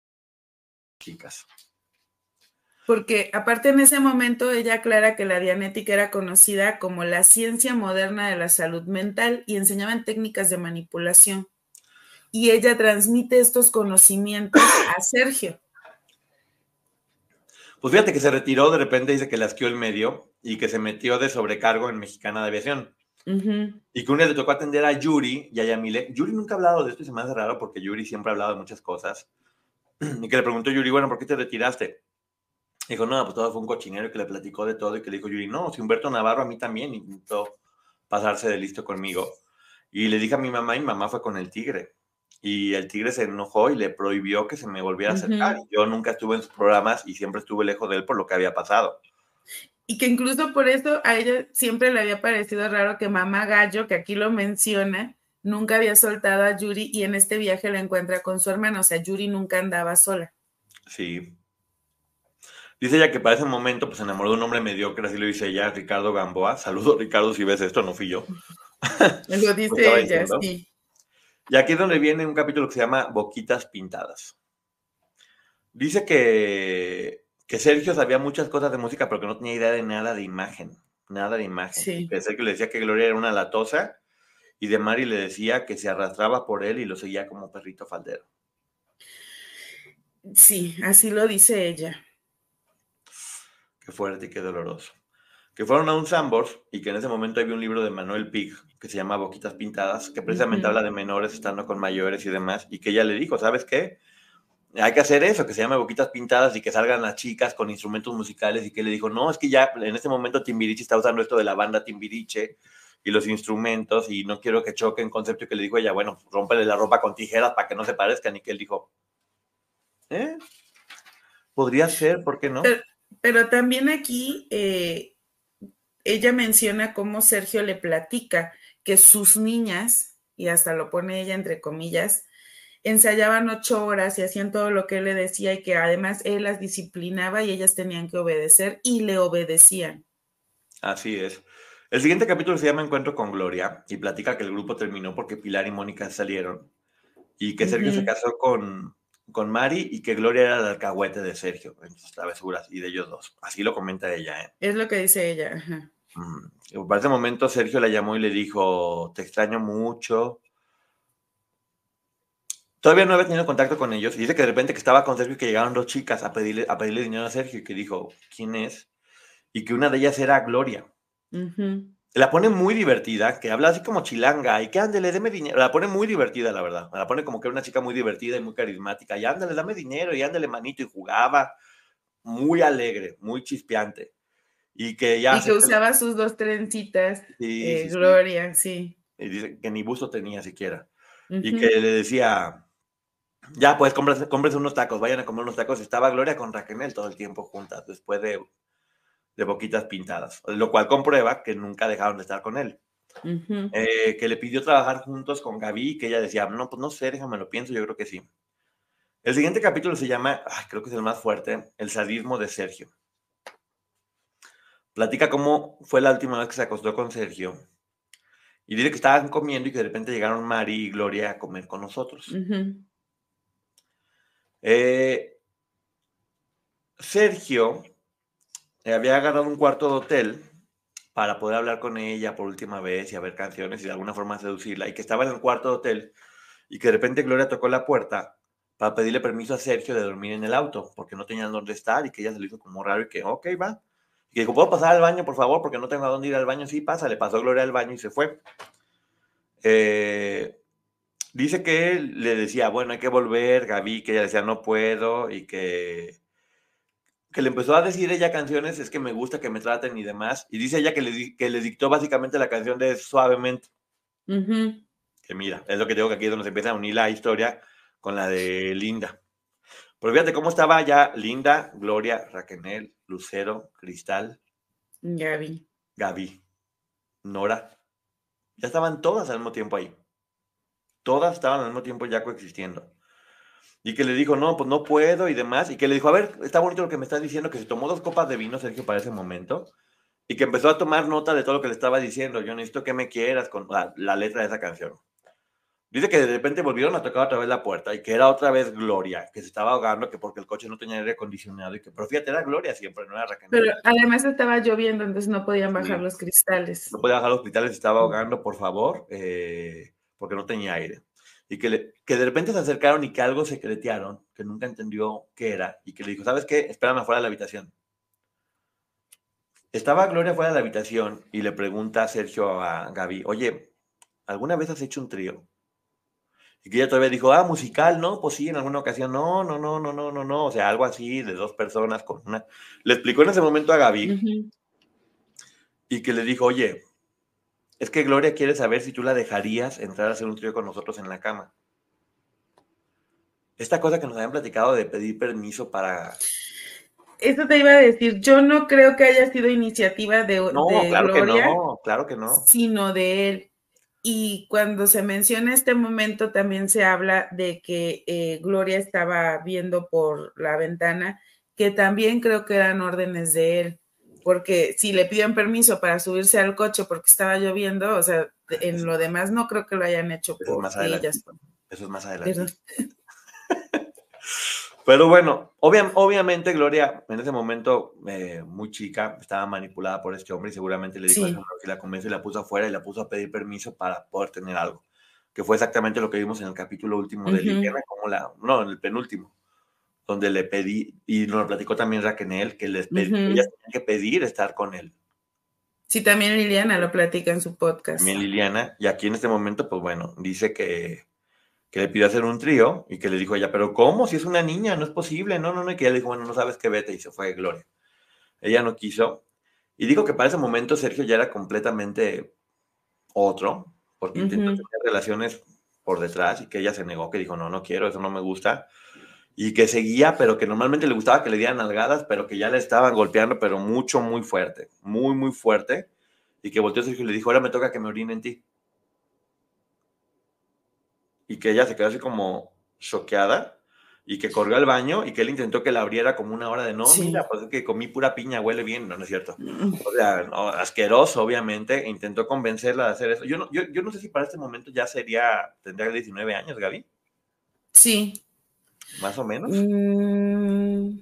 chicas. Porque aparte en ese momento ella aclara que la dianética era conocida como la ciencia moderna de la salud mental y enseñaban técnicas de manipulación. Y ella transmite estos conocimientos a Sergio. Pues fíjate que se retiró, de repente dice que le asqueó el medio y que se metió de sobrecargo en Mexicana de Aviación. Y que un día le tocó atender a Yuri y a Yamile. Yuri nunca ha hablado de esto y se me hace raro porque Yuri siempre ha hablado de muchas cosas. Y que le preguntó Yuri, bueno, ¿por qué te retiraste? Dijo, no, pues todo fue un cochinero que le platicó de todo y que le dijo Yuri, no, si Humberto Navarro a mí también intentó pasarse de listo conmigo. Y le dije a mi mamá y mi mamá fue con el tigre. Y el tigre se enojó y le prohibió que se me volviera a acercar. Yo nunca estuve en sus programas y siempre estuve lejos de él por lo que había pasado. Y que incluso por eso a ella siempre le había parecido raro que mamá Gallo, que aquí lo menciona, nunca había soltado a Yuri y en este viaje la encuentra con su hermano, o sea, Yuri nunca andaba sola. Sí. Dice ella que para ese momento pues se enamoró de un hombre mediocre, así lo dice ella, Ricardo Gamboa. Saludos, Ricardo, si ves esto, no fui yo. lo dice ella, sí. Y aquí es donde viene un capítulo que se llama Boquitas Pintadas. Dice que, que Sergio sabía muchas cosas de música, pero que no tenía idea de nada de imagen. Nada de imagen. Sí. Que Sergio le decía que Gloria era una latosa y de Mari le decía que se arrastraba por él y lo seguía como perrito faldero. Sí, así lo dice ella. Qué fuerte y qué doloroso. Que fueron a un Sambors y que en ese momento había un libro de Manuel Pig que se llama Boquitas Pintadas, que precisamente habla de menores estando con mayores y demás, y que ella le dijo, ¿sabes qué? Hay que hacer eso, que se llame Boquitas Pintadas y que salgan las chicas con instrumentos musicales, y que le dijo, no, es que ya en este momento Timbiriche está usando esto de la banda Timbiriche, y los instrumentos y no quiero que choquen concepto que le dijo ella, bueno, rómpele la ropa con tijeras para que no se parezcan y que él dijo, ¿eh? Podría ser, ¿por qué no? Pero, también aquí eh, ella menciona cómo Sergio le platica que sus niñas, y hasta lo pone ella entre comillas, ensayaban ocho horas y hacían todo lo que él le decía y que además él las disciplinaba y ellas tenían que obedecer y le obedecían. Así es. El siguiente capítulo se llama Encuentro con Gloria y platica que el grupo terminó porque Pilar y Mónica salieron y que Sergio se casó con, con Mari y que Gloria era el alcahuete de Sergio en sus travesuras y de ellos dos. Así lo comenta ella. ¿eh? Es lo que dice ella. Para ese momento Sergio la llamó y le dijo, te extraño mucho. Todavía no había tenido contacto con ellos. Y dice que de repente que estaba con Sergio y que llegaron dos chicas a pedirle, a pedirle dinero a Sergio y que dijo, ¿quién es? Y que una de ellas era Gloria. La pone muy divertida, que habla así como chilanga, y que ándale, deme dinero. La pone muy divertida, la verdad. La pone como que era una chica muy divertida y muy carismática. Y ándale, dame dinero, y ándale, manito, y jugaba. Muy alegre, muy chispeante. Y que ya. Y que usaba sus dos trencitas, eh, Gloria, sí. Y dice que ni busto tenía siquiera. Y que le decía, ya pues cómprese, unos tacos, vayan a comer unos tacos. Estaba Gloria con Raquel todo el tiempo juntas, después de de boquitas pintadas, lo cual comprueba que nunca dejaron de estar con él. Eh, que le pidió trabajar juntos con Gaby, que ella decía, no, pues no sé, déjame lo pienso, yo creo que sí. El siguiente capítulo se llama, creo que es el más fuerte, El sadismo de Sergio. Platica cómo fue la última vez que se acostó con Sergio. Y dice que estaban comiendo y que de repente llegaron Mari y Gloria a comer con nosotros. Eh, Sergio eh, había agarrado un cuarto de hotel para poder hablar con ella por última vez y a ver canciones y de alguna forma seducirla, y que estaba en el cuarto de hotel y que de repente Gloria tocó la puerta para pedirle permiso a Sergio de dormir en el auto, porque no tenían dónde estar y que ella se lo hizo como raro y que, ok, va. Y que dijo, ¿puedo pasar al baño, por favor? Porque no tengo a dónde ir al baño. Sí, pasa, le pasó Gloria al baño y se fue. Eh, dice que le decía, bueno, hay que volver, Gaby, que ella decía, no puedo, y que que le empezó a decir ella canciones, es que me gusta que me traten y demás. Y dice ella que le, que le dictó básicamente la canción de Suavemente. Que mira, es lo que digo que aquí es donde se empieza a unir la historia con la de Linda. Pero fíjate cómo estaba ya Linda, Gloria, Raquel, Lucero, Cristal. Gaby. Gaby. Nora. Ya estaban todas al mismo tiempo ahí. Todas estaban al mismo tiempo ya coexistiendo. Y que le dijo, no, pues no puedo y demás. Y que le dijo, a ver, está bonito lo que me estás diciendo, que se tomó dos copas de vino, Sergio, para ese momento. Y que empezó a tomar nota de todo lo que le estaba diciendo. Yo necesito que me quieras con la letra de esa canción. Dice que de repente volvieron a tocar otra vez la puerta y que era otra vez Gloria, que se estaba ahogando, que porque el coche no tenía aire acondicionado y que, pero fíjate, era Gloria siempre, no era Raquel. Pero además estaba lloviendo, entonces no podían bajar los cristales. No podían bajar los cristales, estaba ahogando, por favor, eh, porque no tenía aire. Y que, que de repente se acercaron y que algo secretearon, que nunca entendió qué era, y que le dijo, ¿sabes qué? Espérame afuera de la habitación. Estaba Gloria fuera de la habitación y le pregunta a Sergio a Gaby, oye, ¿alguna vez has hecho un trío? Y que ella todavía dijo, ah, musical, ¿no? Pues sí, en alguna ocasión, no, no, no, no, no, no, no, o sea, algo así de dos personas con una... Le explicó en ese momento a Gaby y que le dijo, oye, es que Gloria quiere saber si tú la dejarías entrar a hacer un trío con nosotros en la cama. Esta cosa que nos habían platicado de pedir permiso para... Eso te iba a decir, yo no creo que haya sido iniciativa de, no, claro que no, claro que no. Sino de él. Y cuando se menciona este momento, también se habla de que eh, Gloria estaba viendo por la ventana, que también creo que eran órdenes de él, porque si le pidieron permiso para subirse al coche porque estaba lloviendo, o sea, en lo demás no creo que lo hayan hecho por más ellas. Eso es más adelante. Pero bueno, obviamente Gloria en ese momento, eh, muy chica, estaba manipulada por este hombre y seguramente le dijo que la convenció y la puso afuera y la puso a pedir permiso para poder tener algo. Que fue exactamente lo que vimos en el capítulo último de Liliana, como la, no, en el penúltimo, donde le pedí, y nos lo platicó también Raquel, que les pedí, ellas tenían que pedir estar con él. Sí, también Liliana lo platica en su podcast. También Liliana, y aquí en este momento, pues bueno, dice que que le pidió hacer un trío y que le dijo ella, pero ¿cómo? Si es una niña, no es posible, no, no, no, y que ella le dijo, bueno, no sabes qué vete y se fue Gloria. Ella no quiso. Y digo que para ese momento Sergio ya era completamente otro, porque intentó tener relaciones por detrás y que ella se negó, que dijo, no, no quiero, eso no me gusta. Y que seguía, pero que normalmente le gustaba que le dieran nalgadas, pero que ya le estaban golpeando, pero mucho, muy fuerte, muy, muy fuerte. Y que volteó Sergio y le dijo, ahora me toca que me orine en ti y que ella se quedó así como choqueada y que corrió al baño y que él intentó que la abriera como una hora de no, mira, pues es que comí pura piña, huele bien, no, no es cierto. Mm. O sea, asqueroso, obviamente, intentó convencerla de hacer eso. Yo no, yo, yo no sé si para este momento ya sería, tendría 19 años, Gaby. Sí. Más o menos. Mm.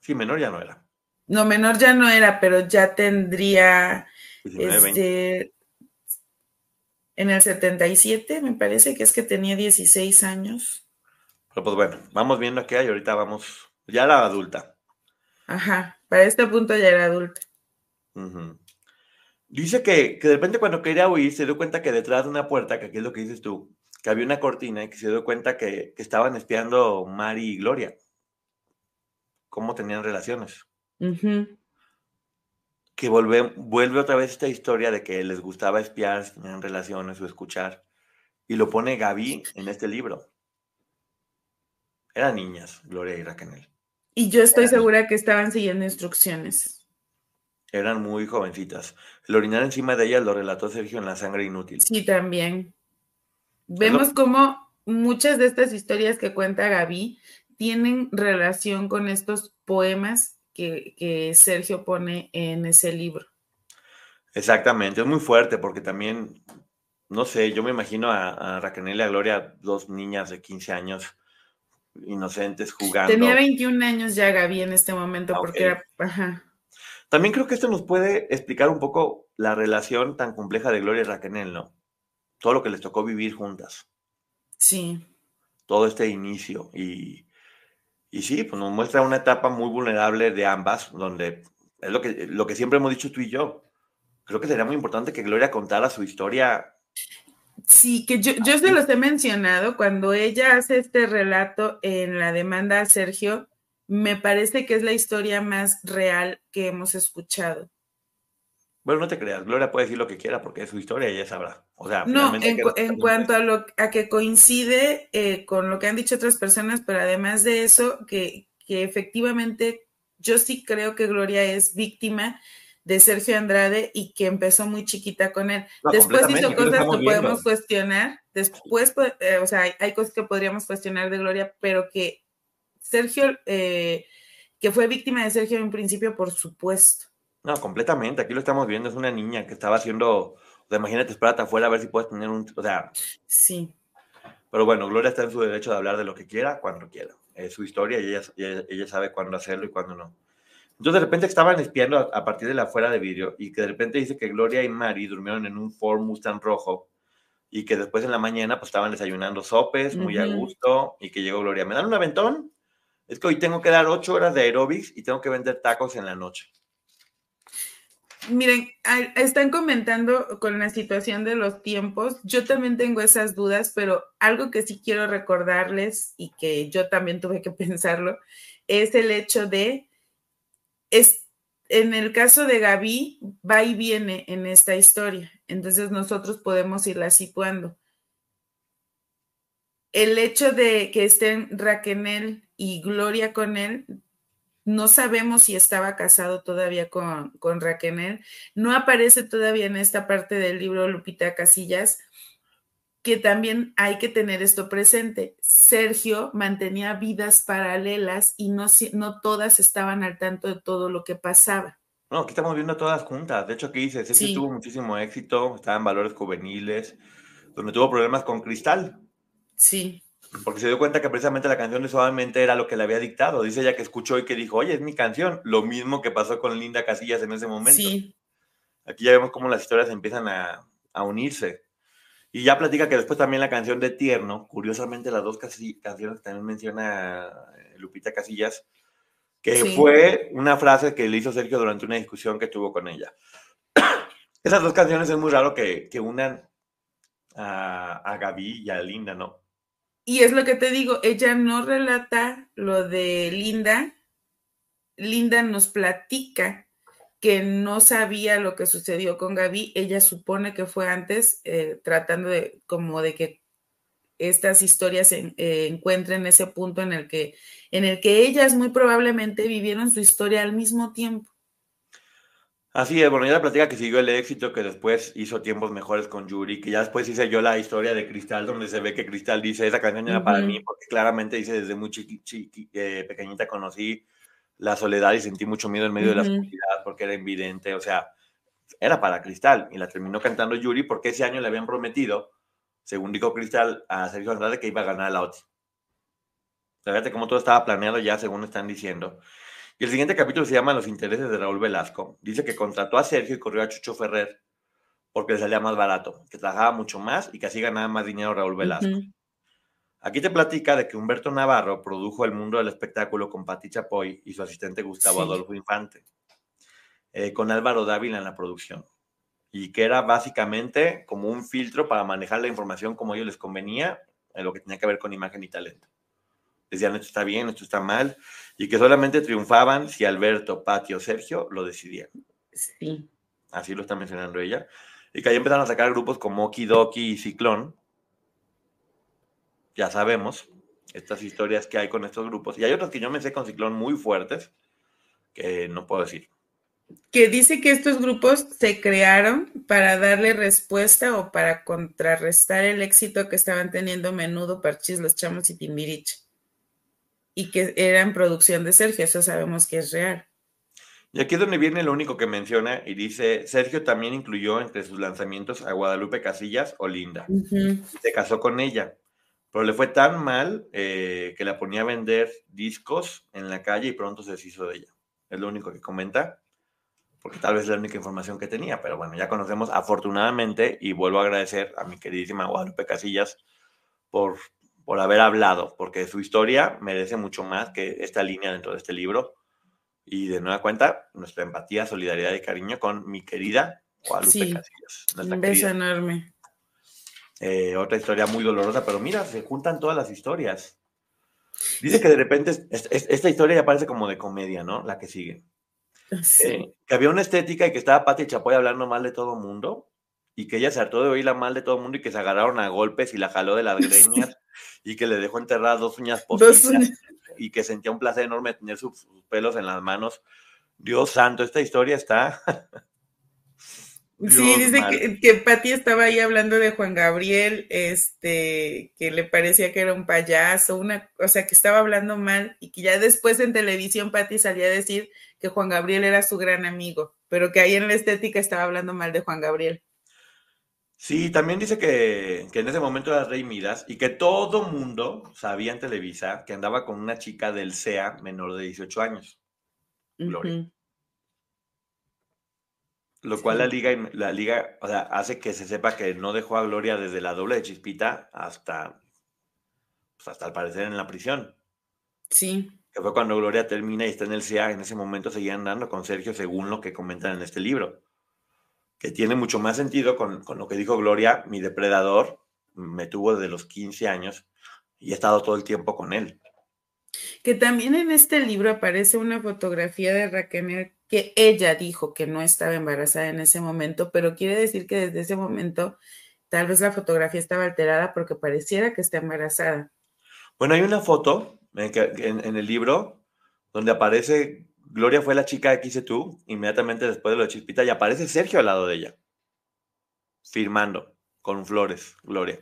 Sí, menor ya no era. No, menor ya no era, pero ya tendría 19, este, en el 77, me parece que es que tenía 16 años. Pero pues bueno, vamos viendo qué hay. Ahorita vamos, ya era adulta. Ajá, para este punto ya era adulta. Dice que, que, de repente cuando quería huir se dio cuenta que detrás de una puerta, que aquí es lo que dices tú, que había una cortina y que se dio cuenta que, que estaban espiando Mari y Gloria. Cómo tenían relaciones que vuelve, vuelve otra vez esta historia de que les gustaba espiar, tenían relaciones o escuchar, y lo pone Gaby en este libro. Eran niñas, Gloria y Raquel. Y yo estoy segura que estaban siguiendo instrucciones. Eran muy jovencitas. El orinar encima de ellas lo relató Sergio en La Sangre Inútil. Sí, también. Vemos cómo muchas de estas historias que cuenta Gaby tienen relación con estos poemas que, Sergio pone en ese libro. Exactamente, es muy fuerte porque también, no sé, yo me imagino a, Raquel y a Gloria, dos niñas de 15 años inocentes jugando. Tenía 21 años ya Gaby en este momento porque era... También creo que esto nos puede explicar un poco la relación tan compleja de Gloria y Raquel, ¿no? Todo lo que les tocó vivir juntas. Sí. Todo este inicio y, y sí, pues nos muestra una etapa muy vulnerable de ambas, donde es lo que, lo que siempre hemos dicho tú y yo. Creo que sería muy importante que Gloria contara su historia. Sí, que yo, yo se los he mencionado, cuando ella hace este relato en la demanda a Sergio, me parece que es la historia más real que hemos escuchado. Bueno, no te creas, Gloria puede decir lo que quiera porque es su historia y ella sabrá. O sea, no, en, cuanto a lo a que coincide eh, con lo que han dicho otras personas, pero además de eso, que, que efectivamente yo sí creo que Gloria es víctima de Sergio Andrade y que empezó muy chiquita con él. después hizo cosas que podemos cuestionar, después, eh, o sea, hay, cosas que podríamos cuestionar de Gloria, pero que Sergio, eh, que fue víctima de Sergio en principio, por supuesto. No, completamente, aquí lo estamos viendo, es una niña que estaba haciendo, o sea, imagínate, espérate afuera a ver si puedes tener un, o sea. Sí. Pero bueno, Gloria está en su derecho de hablar de lo que quiera, cuando quiera. Es su historia y ella, ella, ella sabe cuándo hacerlo y cuándo no. Entonces de repente estaban espiando a, partir de la fuera de vídeo y que de repente dice que Gloria y Mari durmieron en un Ford Mustang rojo y que después en la mañana pues estaban desayunando sopes muy a gusto y que llegó Gloria. ¿Me dan un aventón? Es que hoy tengo que dar ocho horas de aerobics y tengo que vender tacos en la noche. Miren, están comentando con la situación de los tiempos. Yo también tengo esas dudas, pero algo que sí quiero recordarles y que yo también tuve que pensarlo es el hecho de es, en el caso de Gaby, va y viene en esta historia. Entonces nosotros podemos irla situando. El hecho de que estén Raquel y Gloria con él, no sabemos si estaba casado todavía con, con Raquel. No aparece todavía en esta parte del libro Lupita Casillas, que también hay que tener esto presente. Sergio mantenía vidas paralelas y no, no todas estaban al tanto de todo lo que pasaba. No, aquí estamos viendo todas juntas. De hecho, aquí dice, Sergio tuvo muchísimo éxito, estaba en valores juveniles, donde tuvo problemas con Cristal. Sí. Porque se dio cuenta que precisamente la canción de Suavemente era lo que le había dictado. Dice ella que escuchó y que dijo, oye, es mi canción. Lo mismo que pasó con Linda Casillas en ese momento. Sí. Aquí ya vemos cómo las historias empiezan a, a unirse. Y ya platica que después también la canción de Tierno, curiosamente las dos canciones que también menciona eh, Lupita Casillas, que fue una frase que le hizo Sergio durante una discusión que tuvo con ella. Esas dos canciones es muy raro que, que unan a, a Gaby y a Linda, ¿no? Y es lo que te digo, ella no relata lo de Linda, Linda nos platica que no sabía lo que sucedió con Gaby, ella supone que fue antes, eh, tratando de como de que estas historias se eh, encuentren ese punto en el que en el que ellas muy probablemente vivieron su historia al mismo tiempo. Así es, bueno, ella platica que siguió el éxito, que después hizo tiempos mejores con Yuri, que ya después hice yo la historia de Cristal, donde se ve que Cristal dice, esa canción era para mí, porque claramente dice, desde muy chiqui, eh, pequeñita conocí la soledad y sentí mucho miedo en medio de la oscuridad porque era evidente, o sea, era para Cristal y la terminó cantando Yuri porque ese año le habían prometido, según dijo Cristal, a Sergio Andrade que iba a ganar la OTI. Fíjate cómo todo estaba planeado ya, según están diciendo. Y el siguiente capítulo se llama Los intereses de Raúl Velasco. Dice que contrató a Sergio y corrió a Chucho Ferrer porque le salía más barato, que trabajaba mucho más y que así ganaba más dinero Raúl Velasco. Aquí te platica de que Humberto Navarro produjo El Mundo del Espectáculo con Pati Chapoy y su asistente Gustavo Adolfo Infante, eh, con Álvaro Dávila en la producción, y que era básicamente como un filtro para manejar la información como a ellos les convenía, en lo que tenía que ver con imagen y talento. Decían, esto está bien, esto está mal, y que solamente triunfaban si Alberto, Pati o Sergio lo decidían. Sí. Así lo está mencionando ella. Y que ahí empezaron a sacar grupos como Okidoki y Ciclón, ya sabemos estas historias que hay con estos grupos. Y hay otras que yo me sé con Ciclón muy fuertes que no puedo decir. Que dice que estos grupos se crearon para darle respuesta o para contrarrestar el éxito que estaban teniendo Menudo, Parchis, Los Chamos y Timbiriche. Y que eran producción de Sergio, eso sabemos que es real. Y aquí es donde viene lo único que menciona y dice, Sergio también incluyó entre sus lanzamientos a Guadalupe Casillas o Linda. Se casó con ella pero le fue tan mal eh, que la ponía a vender discos en la calle y pronto se deshizo de ella. Es lo único que comenta, porque tal vez es la única información que tenía, pero bueno, ya conocemos afortunadamente y vuelvo a agradecer a mi queridísima Guadalupe Casillas por, por haber hablado, porque su historia merece mucho más que esta línea dentro de este libro. Y de nueva cuenta, nuestra empatía, solidaridad y cariño con mi querida Guadalupe Casillas. Un beso enorme. Eh, otra historia muy dolorosa, pero mira, se juntan todas las historias. Dice que de repente esta historia ya parece como de comedia, ¿no? La que sigue. Sí. que había una estética y que estaba Pati Chapoy hablando mal de todo el mundo y que ella se hartó de oírla mal de todo el mundo y que se agarraron a golpes y la jaló de las greñas y que le dejó enterrar dos uñas postizas y que sentía un placer enorme tener sus, pelos en las manos. Dios santo, esta historia está sí, dice que, que Patti estaba ahí hablando de Juan Gabriel, este, que le parecía que era un payaso, una, o sea, que estaba hablando mal y que ya después en televisión Patti salía a decir que Juan Gabriel era su gran amigo, pero que ahí en la estética estaba hablando mal de Juan Gabriel. Sí, también dice que, en ese momento era Rey Midas y que todo mundo sabía en Televisa que andaba con una chica del CEA menor de 18 años. Gloria. Lo cual la liga, la liga o sea, hace que se sepa que no dejó a Gloria desde la doble de Chispita hasta, pues, hasta al parecer en la prisión. Sí. Que fue cuando Gloria termina y está en el CIA, en ese momento seguían dando con Sergio según lo que comentan en este libro. Que tiene mucho más sentido con, con lo que dijo Gloria, mi depredador me tuvo desde los 15 años y he estado todo el tiempo con él. Que también en este libro aparece una fotografía de Raquel que ella dijo que no estaba embarazada en ese momento, pero quiere decir que desde ese momento tal vez la fotografía estaba alterada porque pareciera que está embarazada. Bueno, hay una foto en, el libro donde aparece Gloria fue la chica que hice tú, inmediatamente después de lo de Chispita, y aparece Sergio al lado de ella, firmando con flores, Gloria.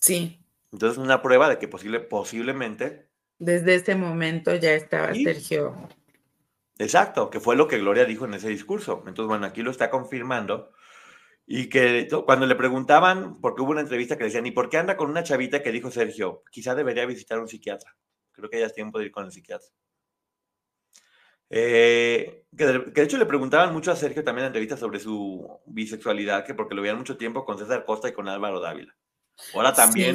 Sí. Entonces, una prueba de que posible, posiblemente. Desde ese momento ya estaba Sergio Exacto, que fue lo que Gloria dijo en ese discurso. Entonces, bueno, aquí lo está confirmando. Y que cuando le preguntaban, porque hubo una entrevista que decían, ¿y por qué anda con una chavita que dijo Sergio? Quizá debería visitar a un psiquiatra. Creo que ya es tiempo de ir con el psiquiatra. Eh, que, de, hecho le preguntaban mucho a Sergio también en entrevistas sobre su bisexualidad, que porque lo veían mucho tiempo con César Costa y con Álvaro Dávila. Ahora también.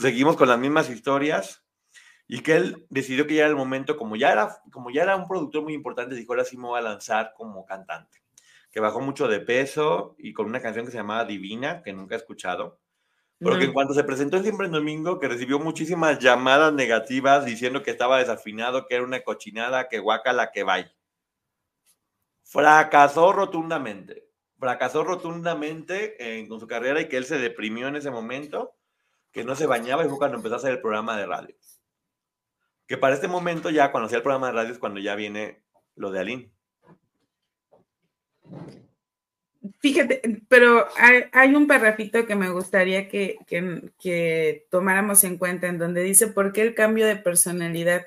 Seguimos con las mismas historias y que él decidió que ya era el momento, como ya era, como ya era un productor muy importante, dijo ahora sí me voy a lanzar como cantante, que bajó mucho de peso y con una canción que se llamaba Divina, que nunca he escuchado. Porque en cuanto se presentó Siempre en Domingo, que recibió muchísimas llamadas negativas diciendo que estaba desafinado, que era una cochinada, que guacala, que vaya. Fracasó rotundamente fracasó rotundamente con su carrera y que él se deprimió en ese momento, que no se bañaba y fue cuando empezó a hacer el programa de radio. Que para este momento ya cuando hacía el programa de radio es cuando ya viene lo de Aline. Fíjate, pero hay, un parrafito que me gustaría que, que tomáramos en cuenta en donde dice por qué el cambio de personalidad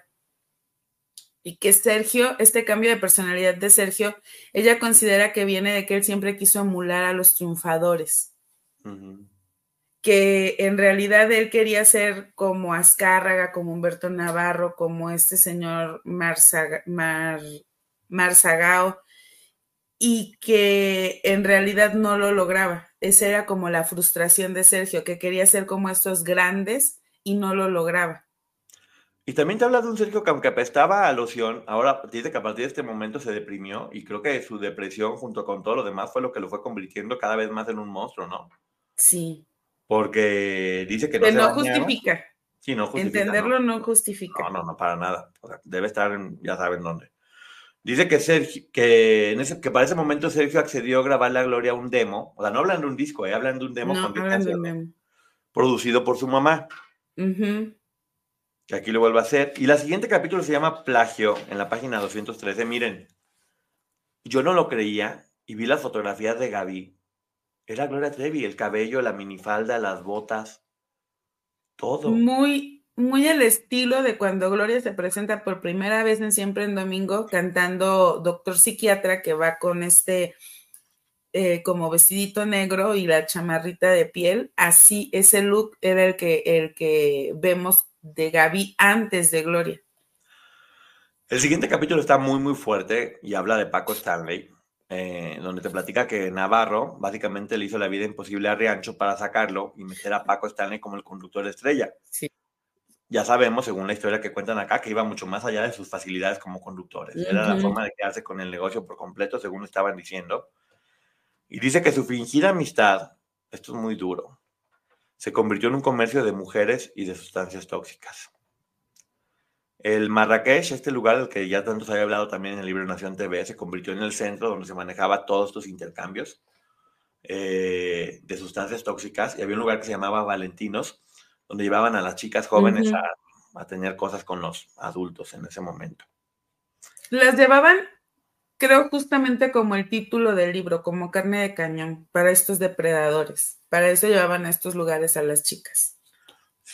y que Sergio, este cambio de personalidad de Sergio, ella considera que viene de que él siempre quiso emular a los triunfadores. Que en realidad él quería ser como Azcárraga, como Humberto Navarro, como este señor Marzagao, y que en realidad no lo lograba. Esa era como la frustración de Sergio, que quería ser como estos grandes y no lo lograba. Y también te habla de un Sergio que aunque apestaba a loción, ahora dice que a partir de este momento se deprimió y creo que su depresión junto con todo lo demás fue lo que lo fue convirtiendo cada vez más en un monstruo, ¿no? Sí. Porque dice que no, que no justifica. Sí, no justifica. Entenderlo no, justifica. No, no, no, para nada. debe estar, en, ya saben dónde. Dice que Sergio, que, en ese, que para ese momento Sergio accedió a grabarle a Gloria un demo. O sea, no hablan de un disco, eh, hablan de un demo no, con de un demo. producido por su mamá. Uh que aquí lo vuelvo a hacer. Y la siguiente capítulo se llama Plagio, en la página 213. Miren, yo no lo creía y vi las fotografías de Gaby. Era Gloria Trevi, el cabello, la minifalda, las botas, todo. Muy, muy el estilo de cuando Gloria se presenta por primera vez en Siempre en Domingo cantando Doctor Psiquiatra, que va con este eh, como vestidito negro y la chamarrita de piel. Así, ese look era el que, el que vemos de Gaby antes de Gloria. El siguiente capítulo está muy, muy fuerte y habla de Paco Stanley, eh, donde te platica que Navarro básicamente le hizo la vida imposible a Riancho para sacarlo y meter a Paco Stanley como el conductor de estrella. Sí. Ya sabemos, según la historia que cuentan acá, que iba mucho más allá de sus facilidades como conductores. Era la forma de quedarse con el negocio por completo, según estaban diciendo. Y dice que su fingida amistad, esto es muy duro, se convirtió en un comercio de mujeres y de sustancias tóxicas. El Marrakech, este lugar del que ya tanto se había hablado también en el libro Nación TV, se convirtió en el centro donde se manejaba todos estos intercambios eh, de sustancias tóxicas y había un lugar que se llamaba Valentinos, donde llevaban a las chicas jóvenes a, a tener cosas con los adultos en ese momento. Las llevaban, creo, justamente como el título del libro, como carne de cañón para estos depredadores. Para eso llevaban a estos lugares a las chicas.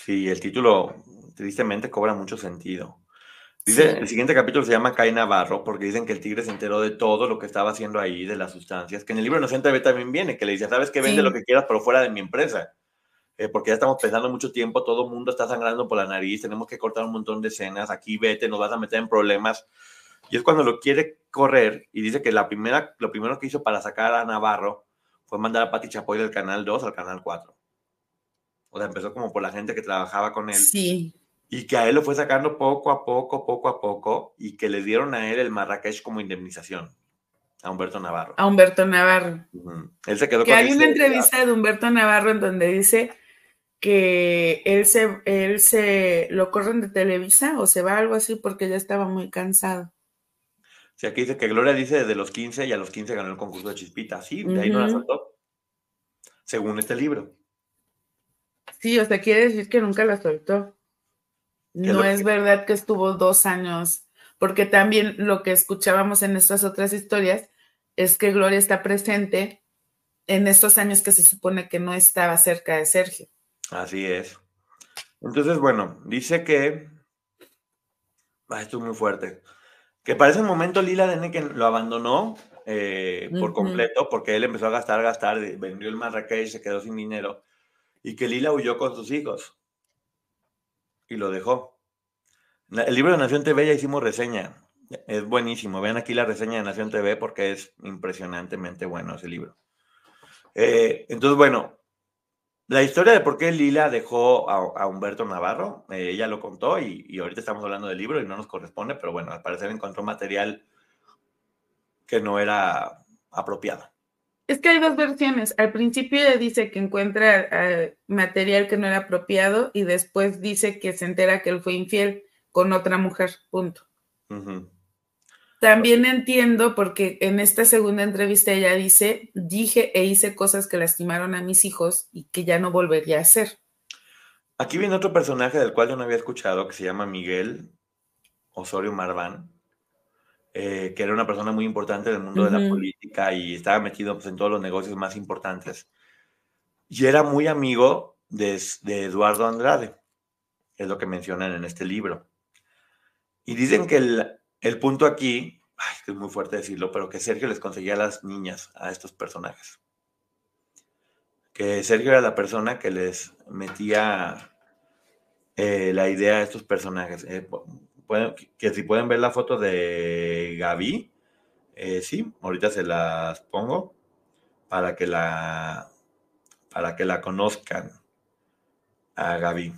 Sí, el título tristemente cobra mucho sentido. Dice, Sí. el siguiente capítulo se llama Cae Navarro, porque dicen que el tigre se enteró de todo lo que estaba haciendo ahí, de las sustancias, que en el libro Inocente B también viene, que le dice, sabes que vende Sí. lo que quieras, pero fuera de mi empresa. Eh, porque ya estamos pensando mucho tiempo, todo el mundo está sangrando por la nariz, tenemos que cortar un montón de escenas, aquí vete, nos vas a meter en problemas. Y es cuando lo quiere correr y dice que la primera, lo primero que hizo para sacar a Navarro fue mandar a Pati Chapoy del canal 2 al canal 4. O sea, empezó como por la gente que trabajaba con él Sí, y que a él lo fue sacando poco a poco, poco a poco, y que le dieron a él el Marrakech como indemnización, a Humberto Navarro. a Humberto Navarro. Él se quedó Que con hay una entrevista de Humberto Navarro en donde dice que él se, él se lo corren de Televisa o se va algo así porque ya estaba muy cansado. Sí, aquí dice que Gloria dice desde los 15 y a los 15 ganó el concurso de Chispita. Sí, de ahí no la Ujú. soltó. Según este libro. Sí, o sea, quiere decir que nunca la soltó. No es que- verdad que estuvo dos años, porque también lo que escuchábamos en estas otras historias es que Gloria está presente en estos años que se supone que no estaba cerca de Sergio. Así es. Entonces, bueno, dice que. Ah, esto es muy fuerte. Que para ese momento Lila Deneken lo abandonó eh, por completo porque él empezó a gastar, gastar, vendió el Marrakech, se quedó sin dinero. Y que Lila huyó con sus hijos. Y lo dejó. El libro de Nación TV ya hicimos reseña. Es buenísimo. Vean aquí la reseña de Nación TV porque es impresionantemente bueno ese libro. Eh, entonces, bueno, la historia de por qué Lila dejó a, a Humberto Navarro, eh, ella lo contó y, y ahorita estamos hablando del libro y no nos corresponde, pero bueno, al parecer encontró material que no era apropiado. Es que hay dos versiones. Al principio ella dice que encuentra eh, material que no era apropiado y después dice que se entera que él fue infiel con otra mujer. Punto. También entiendo porque en esta segunda entrevista ella dice, dije e hice cosas que lastimaron a mis hijos y que ya no volvería a hacer. Aquí viene otro personaje del cual yo no había escuchado, que se llama Miguel Osorio Marván, eh, que era una persona muy importante del mundo de la política y estaba metido pues, en todos los negocios más importantes. Y era muy amigo de, de Eduardo Andrade, es lo que mencionan en este libro. Y dicen que el, el punto aquí, ay, que es muy fuerte decirlo, pero que Sergio les conseguía a las niñas, a estos personajes. Que Sergio era la persona que les metía eh, la idea a estos personajes. Eh, pueden- que si pueden ver la foto de Gaby, eh, sí, ahorita se las pongo para que la para que la conozcan a Gaby.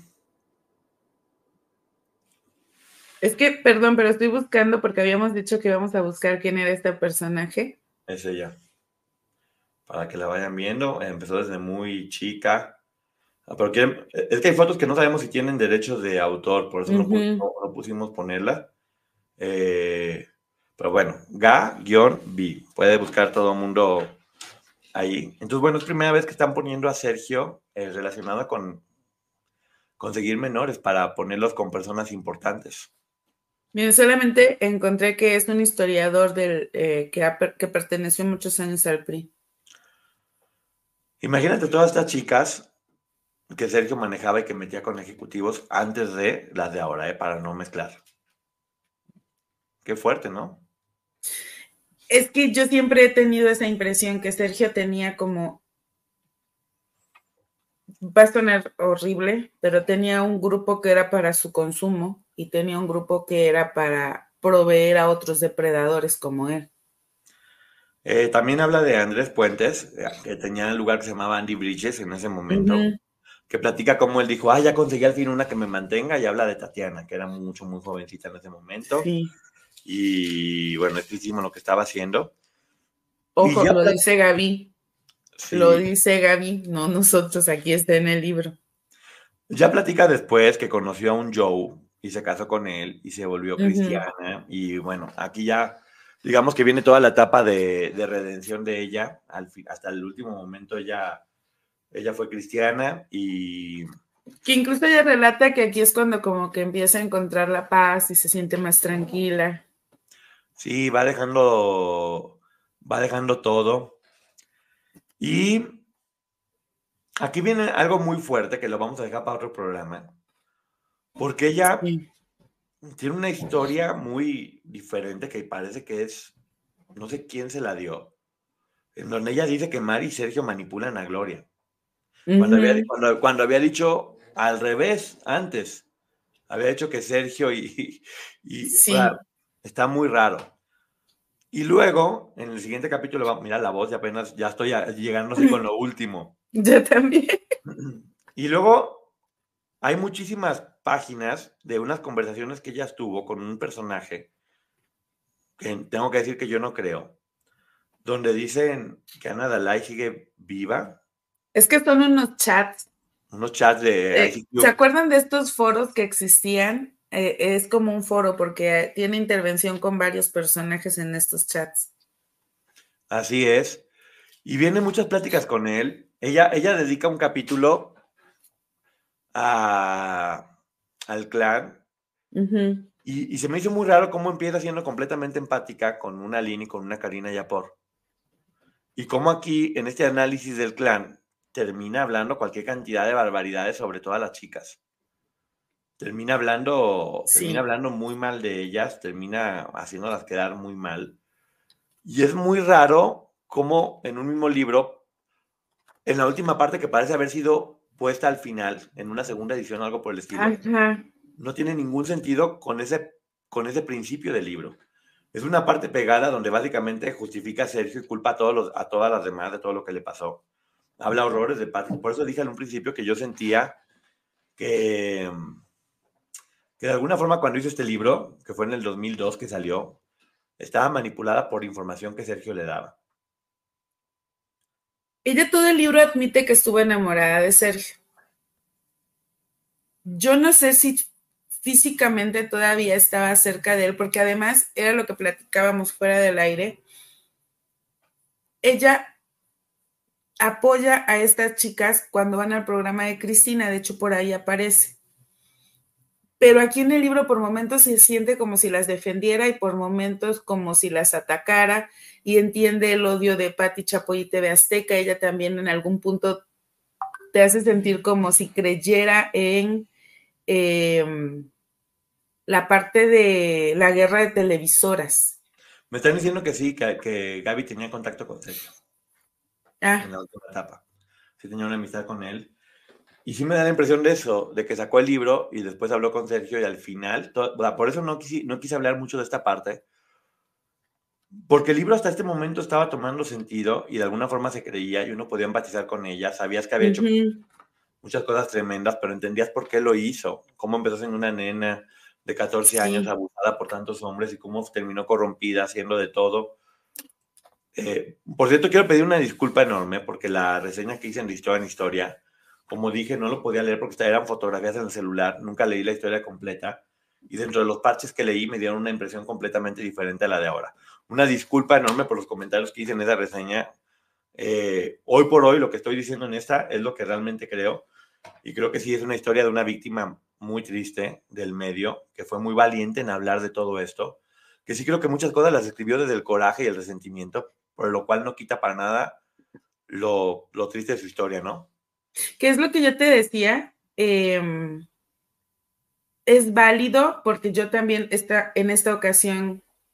Es que, perdón, pero estoy buscando porque habíamos dicho que íbamos a buscar quién era este personaje. Es ella. Para que la vayan viendo. Empezó desde muy chica. Ah, Pero quieren- es que hay fotos que no sabemos si tienen derechos de autor, por eso no, no pusimos ponerla. Eh, pero bueno, Ga-B. Puede buscar todo el mundo ahí. Entonces, bueno, es primera vez que están poniendo a Sergio eh, relacionado con conseguir menores para ponerlos con personas importantes. Bien, solamente encontré que es un historiador del, eh, que, ha que perteneció muchos años al PRI. Imagínate todas estas chicas que Sergio manejaba y que metía con ejecutivos antes de las de ahora, ¿eh? para no mezclar. Qué fuerte, ¿no? Es que yo siempre he tenido esa impresión que Sergio tenía como, va a sonar horrible, pero tenía un grupo que era para su consumo y tenía un grupo que era para, proveer a otros depredadores como él. Eh, también habla de Andrés Puentes, eh, que tenía un lugar que se llamaba Andy Bridges en ese momento, que platica cómo él dijo, ah, ya conseguí al fin una que me mantenga, y habla de Tatiana, que era mucho, muy jovencita en ese momento. Y bueno, es lo que estaba haciendo. Ojo, lo dice Gaby. Lo dice Gaby, no nosotros, aquí está en el libro. Ya platica después que conoció a un Joe y se casó con él y se volvió cristiana. Y bueno, aquí ya, digamos que viene toda la etapa de, redención de ella. Al hasta el último momento ella, ella fue cristiana y... Que incluso ella relata que aquí es cuando como que empieza a encontrar la paz y se siente más tranquila. Sí, va dejando, va dejando todo. Y aquí viene algo muy fuerte que lo vamos a dejar para otro programa. Porque ella tiene una historia muy diferente que parece que es, no sé quién se la dio, en donde ella dice que Mari y Sergio manipulan a Gloria. Cuando, había, dicho al revés antes, había dicho que Sergio y... está muy raro. Y luego, en el siguiente capítulo, mira la voz y apenas ya estoy llegando así con lo último. Yo también. Y luego hay muchísimas páginas de unas conversaciones que ella tuvo con un personaje que tengo que decir que yo no creo, donde dicen que Ana Dalai sigue viva. Es que son unos chats. Unos chats de... Eh, ¿Se acuerdan de estos foros que existían eh, es como un foro porque tiene intervención con varios personajes en estos chats. Así es. Y vienen muchas pláticas con él. Ella, ella dedica un capítulo a, al clan. y, se me hizo muy raro cómo empieza siendo completamente empática con una Lini y con una Karina Yapor. Y cómo aquí, en este análisis del clan, termina hablando cualquier cantidad de barbaridades sobre todas las chicas termina hablando, termina hablando muy mal de ellas, termina haciéndolas quedar muy mal. Y es muy raro cómo en un mismo libro, en la última parte que parece haber sido puesta al final, en una segunda edición algo por el estilo, no tiene ningún sentido con ese, con ese principio del libro. Es una parte pegada donde básicamente justifica a Sergio y culpa a, todos los, a todas las demás de todo lo que le pasó. Habla horrores de Patrick. Por eso dije en un principio que yo sentía que, que de alguna forma cuando hizo este libro, que fue en el 2002 que salió, estaba manipulada por información que Sergio le daba. Ella todo el libro admite que estuvo enamorada de Sergio. Yo no sé si físicamente todavía estaba cerca de él, porque además era lo que platicábamos fuera del aire. Ella apoya a estas chicas cuando van al programa de Cristina, de hecho por ahí aparece pero aquí en el libro por momentos se siente como si las defendiera y por momentos como si las atacara y entiende el odio de Patti Chapoy TV Azteca. Ella también en algún punto te hace sentir como si creyera en em, la parte de la guerra de televisoras. Me están diciendo que sí, que, que Gaby tenía contacto con Sergio. Ah. En la última etapa. Sí tenía una amistad con él. Y sí me da la impresión de eso, de que sacó el libro y después habló con Sergio y al final, por eso no quise, no quise hablar mucho de esta parte, porque el libro hasta este momento estaba tomando sentido y de alguna forma se creía y uno podía empatizar con ella, sabías que había hecho muchas cosas tremendas, pero entendías por qué lo hizo, cómo empezó siendo una nena de 14 años abusada por tantos hombres y cómo terminó corrompida haciendo de todo. Eh, por cierto, quiero pedir una disculpa enorme porque la reseña que hice en Historia en Historia, como dije, no lo podía leer porque eran fotografías en el celular, nunca leí la historia completa y dentro de los parches que leí me dieron una impresión completamente diferente a la de ahora. Una disculpa enorme por los comentarios que hice en esa reseña. Eh, hoy por hoy lo que estoy diciendo en esta es lo que realmente creo y creo que sí es una historia de una víctima muy triste del medio, que fue muy valiente en hablar de todo esto, que sí creo que muchas cosas las escribió desde el coraje y el resentimiento, por lo cual no quita para nada lo, lo triste de su historia, ¿no? ¿Qué es lo que yo te decía? Em, es válido porque yo también esta, en esta ocasión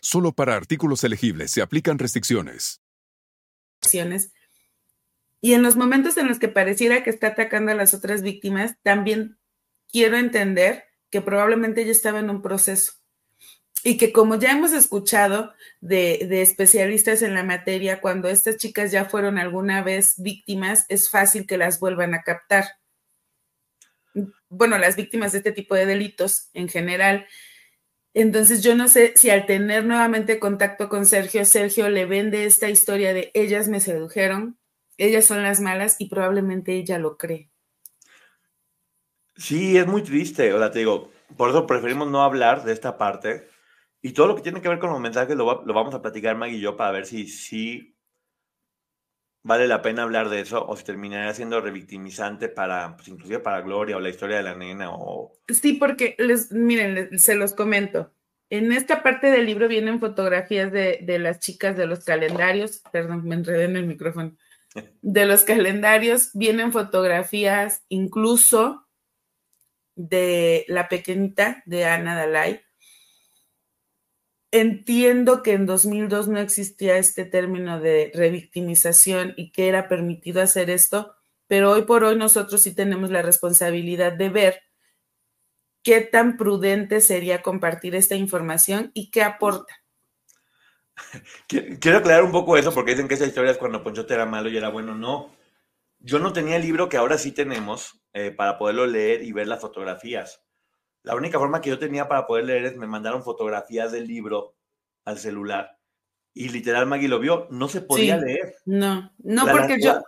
Solo para artículos elegibles se aplican restricciones. Y en los momentos en los que pareciera que está atacando a las otras víctimas, también quiero entender que probablemente ella estaba en un proceso. Y que como ya hemos escuchado de, de, especialistas en la materia, cuando estas chicas ya fueron alguna vez víctimas, es fácil que las vuelvan a captar. Bueno, las víctimas de este tipo de delitos en general. Entonces yo no sé si al tener nuevamente contacto con Sergio, Sergio le vende esta historia de ellas me sedujeron, ellas son las malas y probablemente ella lo cree. Sí, es muy triste, o sea, te digo, por eso preferimos no hablar de esta parte y todo lo que tiene que ver con los mensajes lo, vamos a platicar Maggie y yo para ver si, si vale la pena hablar de eso o si terminaría siendo revictimizante para, pues, inclusive para Gloria o la historia de la nena o... Sí, porque les, miren, se los comento. En esta parte del libro vienen fotografías de, de las chicas de los calendarios, perdón, me enredé en el micrófono, de los calendarios, vienen fotografías incluso de la pequeñita de Ana Dalai, Entiendo que en 2002 no existía este término de revictimización y que era permitido hacer esto, pero hoy por hoy nosotros sí tenemos la responsabilidad de ver qué tan prudente sería compartir esta información y qué aporta. Quiero aclarar un poco eso porque dicen que esa historia es cuando Ponchote era malo y era bueno. No, yo no tenía el libro que ahora sí tenemos eh, para poderlo leer y ver las fotografías. La única forma que yo tenía para poder leer es me mandaron fotografías del libro al celular y literal Maggie lo vio, no se podía leer. No, no porque yo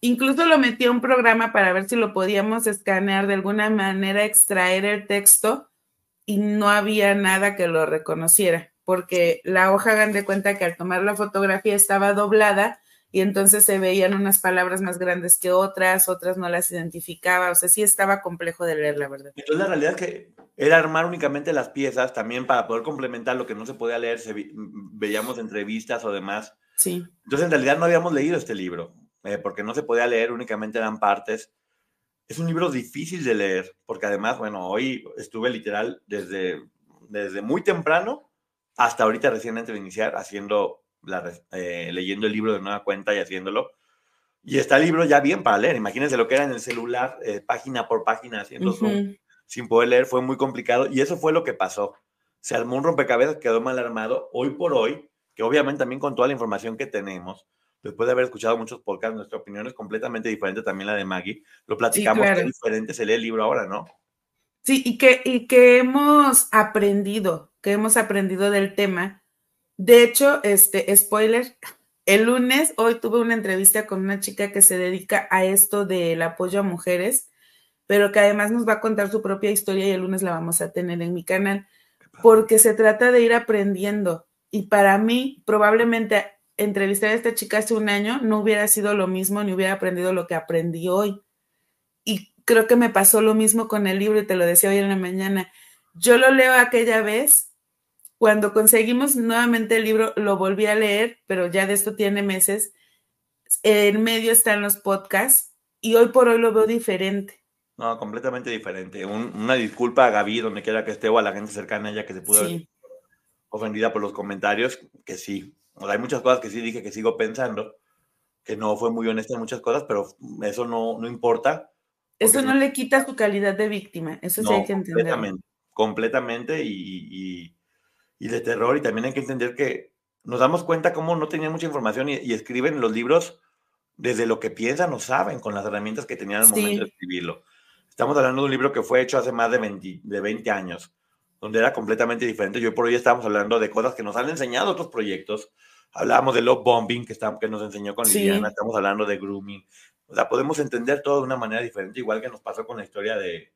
incluso lo metí a un programa para ver si lo podíamos escanear de alguna manera, extraer el texto y no había nada que lo reconociera, porque la hoja hagan de cuenta que al tomar la fotografía estaba doblada y entonces se veían unas palabras más grandes que otras, otras no las identificaba, o sea, sí estaba complejo de leer, la verdad. Entonces la realidad es que era armar únicamente las piezas también para poder complementar lo que no se podía leer, veíamos entrevistas o demás. Sí. Entonces en realidad no habíamos leído este libro, eh, porque no se podía leer, únicamente eran partes. Es un libro difícil de leer, porque además, bueno, hoy estuve literal desde, desde muy temprano hasta ahorita recién antes de iniciar haciendo eh, leyendo el libro de nueva cuenta y haciéndolo. Y está el libro ya bien para leer. Imagínense lo que era en el celular, eh, página por página, haciendo sin poder leer. Fue muy complicado. Y eso fue lo que pasó. Se armó un rompecabezas, quedó mal armado. Hoy por hoy, que obviamente también con toda la información que tenemos, después de haber escuchado muchos podcasts, nuestra opinión es completamente diferente también la de Maggie. Lo platicamos, sí, diferente se lee el libro ahora, ¿no? Sí, y que, y que hemos aprendido, que hemos aprendido del tema de hecho, este, spoiler, el lunes, hoy tuve una entrevista con una chica que se dedica a esto del apoyo a mujeres, pero que además nos va a contar su propia historia y el lunes la vamos a tener en mi canal, porque se trata de ir aprendiendo. Y para mí, probablemente entrevistar a esta chica hace un año no hubiera sido lo mismo, ni hubiera aprendido lo que aprendí hoy. Y creo que me pasó lo mismo con el libro y te lo decía hoy en la mañana. Yo lo leo aquella vez cuando conseguimos nuevamente el libro, lo volví a leer, pero ya de esto tiene meses. En medio están los podcasts y hoy por hoy lo veo diferente. No, completamente diferente. una disculpa a Gaby, donde quiera que esté, o a la gente cercana a ella que se pudo ofendida por los comentarios, que sí. hay muchas cosas que sí dije que sigo pensando, que no fue muy honesta en muchas cosas, pero eso no, no importa. Eso no, le quita su calidad de víctima, eso sí hay que entender. Completamente, completamente y y de terror. Y también hay que entender que nos damos cuenta cómo no tenían mucha información y, escriben los libros desde lo que piensan o saben con las herramientas que tenían al momento de escribirlo. Estamos hablando de un libro que fue hecho hace más de 20, de 20 años, donde era completamente diferente. Yo por hoy estamos hablando de cosas que nos han enseñado otros proyectos. Hablábamos de love bombing que, está, que nos enseñó con Liliana, estamos hablando de grooming. O sea, podemos entender todo de una manera diferente, igual que nos pasó con la historia de,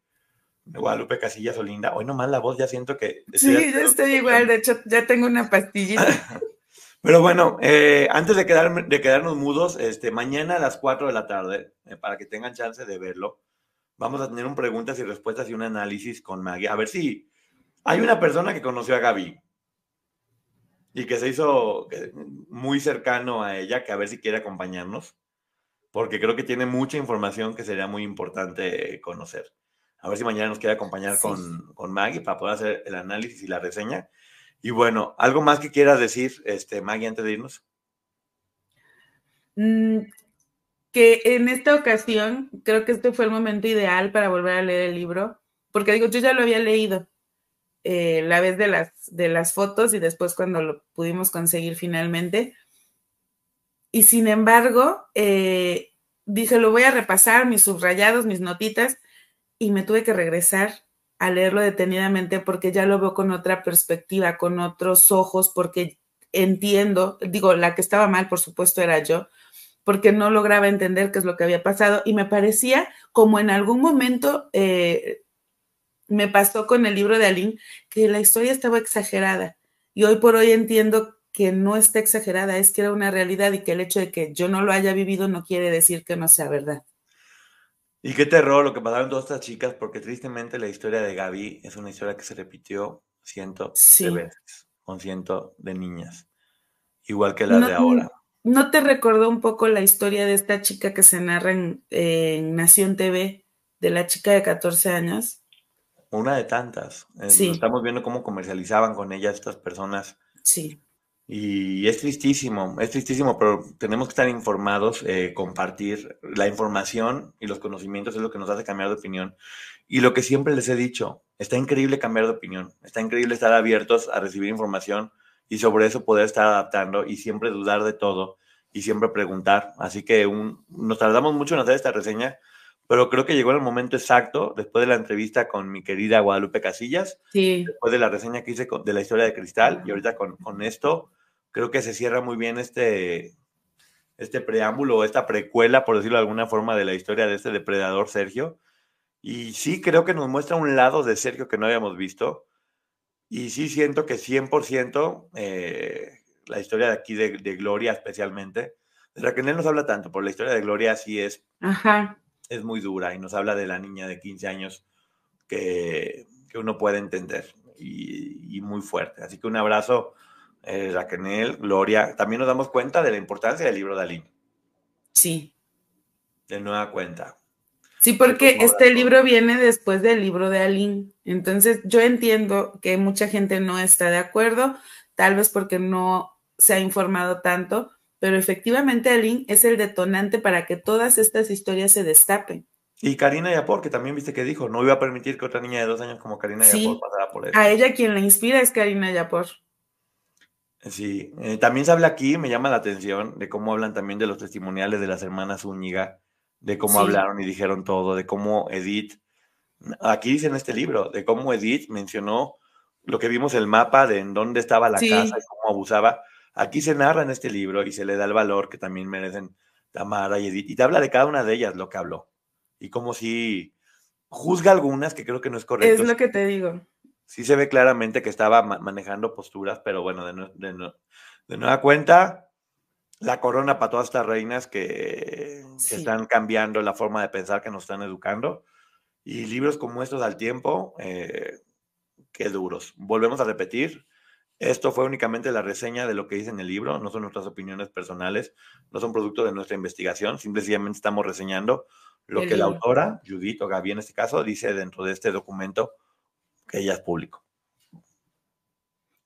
Guadalupe Casillas Olinda. Hoy nomás la voz ya siento que... Sí, yo estoy igual, de hecho ya tengo una pastillita. Pero bueno, eh, antes de, quedar, de quedarnos mudos, este, mañana a las 4 de la tarde, eh, para que tengan chance de verlo, vamos a tener un preguntas y respuestas y un análisis con Maggie. A ver si hay una persona que conoció a Gaby y que se hizo muy cercano a ella, que a ver si quiere acompañarnos, porque creo que tiene mucha información que sería muy importante conocer. A ver si mañana nos quiere acompañar con, con Maggie para poder hacer el análisis y la reseña. Y bueno, ¿algo más que quieras decir, este, Maggie, antes de irnos? Mm, que en esta ocasión creo que este fue el momento ideal para volver a leer el libro, porque digo, yo ya lo había leído eh, la vez de las, de las fotos y después cuando lo pudimos conseguir finalmente. Y sin embargo, eh, dije, lo voy a repasar, mis subrayados, mis notitas, y me tuve que regresar a leerlo detenidamente porque ya lo veo con otra perspectiva, con otros ojos, porque entiendo, digo, la que estaba mal, por supuesto, era yo, porque no lograba entender qué es lo que había pasado y me parecía como en algún momento eh, me pasó con el libro de Aline, que la historia estaba exagerada y hoy por hoy entiendo que no está exagerada, es que era una realidad y que el hecho de que yo no lo haya vivido no quiere decir que no sea verdad. Y qué terror lo que pasaron todas estas chicas, porque tristemente la historia de Gaby es una historia que se repitió cientos de veces, con cientos de niñas, igual que la de ahora. ¿No te recordó un poco la historia de esta chica que se narra en, Nación TV, de la chica de 14 años? Una de tantas. Eh, sí. Estamos viendo cómo comercializaban con ella estas personas. Sí. Y es tristísimo, es tristísimo, pero tenemos que estar informados, eh, compartir la información y los conocimientos es lo que nos hace cambiar de opinión. Y lo que siempre les he dicho, está increíble cambiar de opinión, está increíble estar abiertos a recibir información y sobre eso poder estar adaptando y siempre dudar de todo y siempre preguntar. Así que nos tardamos mucho en hacer esta reseña, pero creo que llegó el momento exacto, después de la entrevista con mi querida Guadalupe Casillas, después de la reseña que hice de la historia de Cristal, y ahorita con, con, esto, creo que se cierra muy bien este, este preámbulo, esta precuela, por decirlo de alguna forma, de la historia de este depredador Sergio. Y sí creo que nos muestra un lado de Sergio que no habíamos visto. Y sí siento que 100% eh, la historia de aquí de, Gloria especialmente, de la que él nos habla tanto, por la historia de Gloria sí es Ajá es muy dura y nos habla de la niña de 15 años que, uno puede entender y, muy fuerte. Así que un abrazo, eh, Raquel, Gloria. También nos damos cuenta de la importancia del libro de Aline. Sí. De nueva cuenta. Sí, porque este libro viene después del libro de Aline. Entonces, yo entiendo que mucha gente no está de acuerdo, tal vez porque no se ha informado tanto, pero efectivamente Aline es el detonante para que todas estas historias se destapen. Y Karina Yapor, que también viste que dijo, no iba a permitir que otra niña de dos años como Karina Yapor pasara por eso. A ella quien la inspira es Karina Yapor. Sí, eh, también se habla aquí, me llama la atención, de cómo hablan también de los testimoniales de las hermanas Zúñiga, de cómo hablaron y dijeron todo, de cómo Edith, aquí dice en este libro, de cómo Edith mencionó lo que vimos el mapa de en dónde estaba la casa y cómo abusaba, Aquí se narra en este libro y se le da el valor que también merecen Tamara y Edith. Y te habla de cada una de ellas lo que habló. Y como si juzga algunas que creo que no es correcto. Es lo que te digo. Sí se ve claramente que estaba manejando posturas, pero bueno, de, nueva cuenta, la corona para todas estas reinas que, están cambiando la forma de pensar que nos están educando. Y libros como estos al tiempo, eh, qué duros. Volvemos a repetir, esto fue únicamente la reseña de lo que dice en el libro, no son nuestras opiniones personales, no son producto de nuestra investigación, simplemente estamos reseñando lo que la autora, Judith o Gaby en este caso, dice dentro de este documento que ella es público.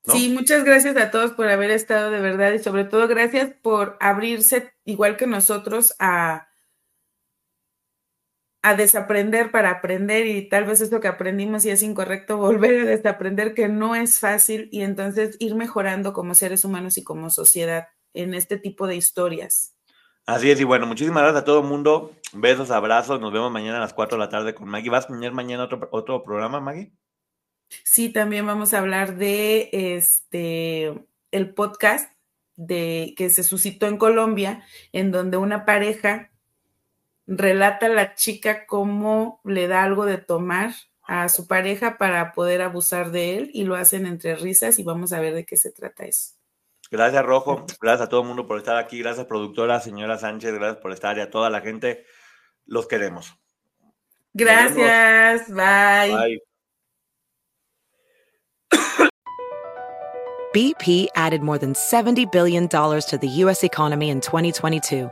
Sí, muchas gracias a todos por haber estado de verdad y sobre todo gracias por abrirse igual que nosotros a, a desaprender para aprender y tal vez esto que aprendimos y es incorrecto, volver a desaprender que no es fácil y entonces ir mejorando como seres humanos y como sociedad en este tipo de historias. Así es, y bueno, muchísimas gracias a todo el mundo. Besos, abrazos. Nos vemos mañana a las 4 de la tarde con Maggie. ¿Vas a tener mañana otro, otro programa, Maggie? Sí, también vamos a hablar de este el podcast de que se suscitó en Colombia, en donde una pareja relata a la chica cómo le da algo de tomar a su pareja para poder abusar de él y lo hacen entre risas y vamos a ver de qué se trata eso. Gracias, Rojo. Gracias a todo el mundo por estar aquí. Gracias, productora, señora Sánchez. Gracias por estar y a toda la gente. Los queremos. Gracias. Bye. Bye. BP added more than $70 billion to the U.S. economy in 2022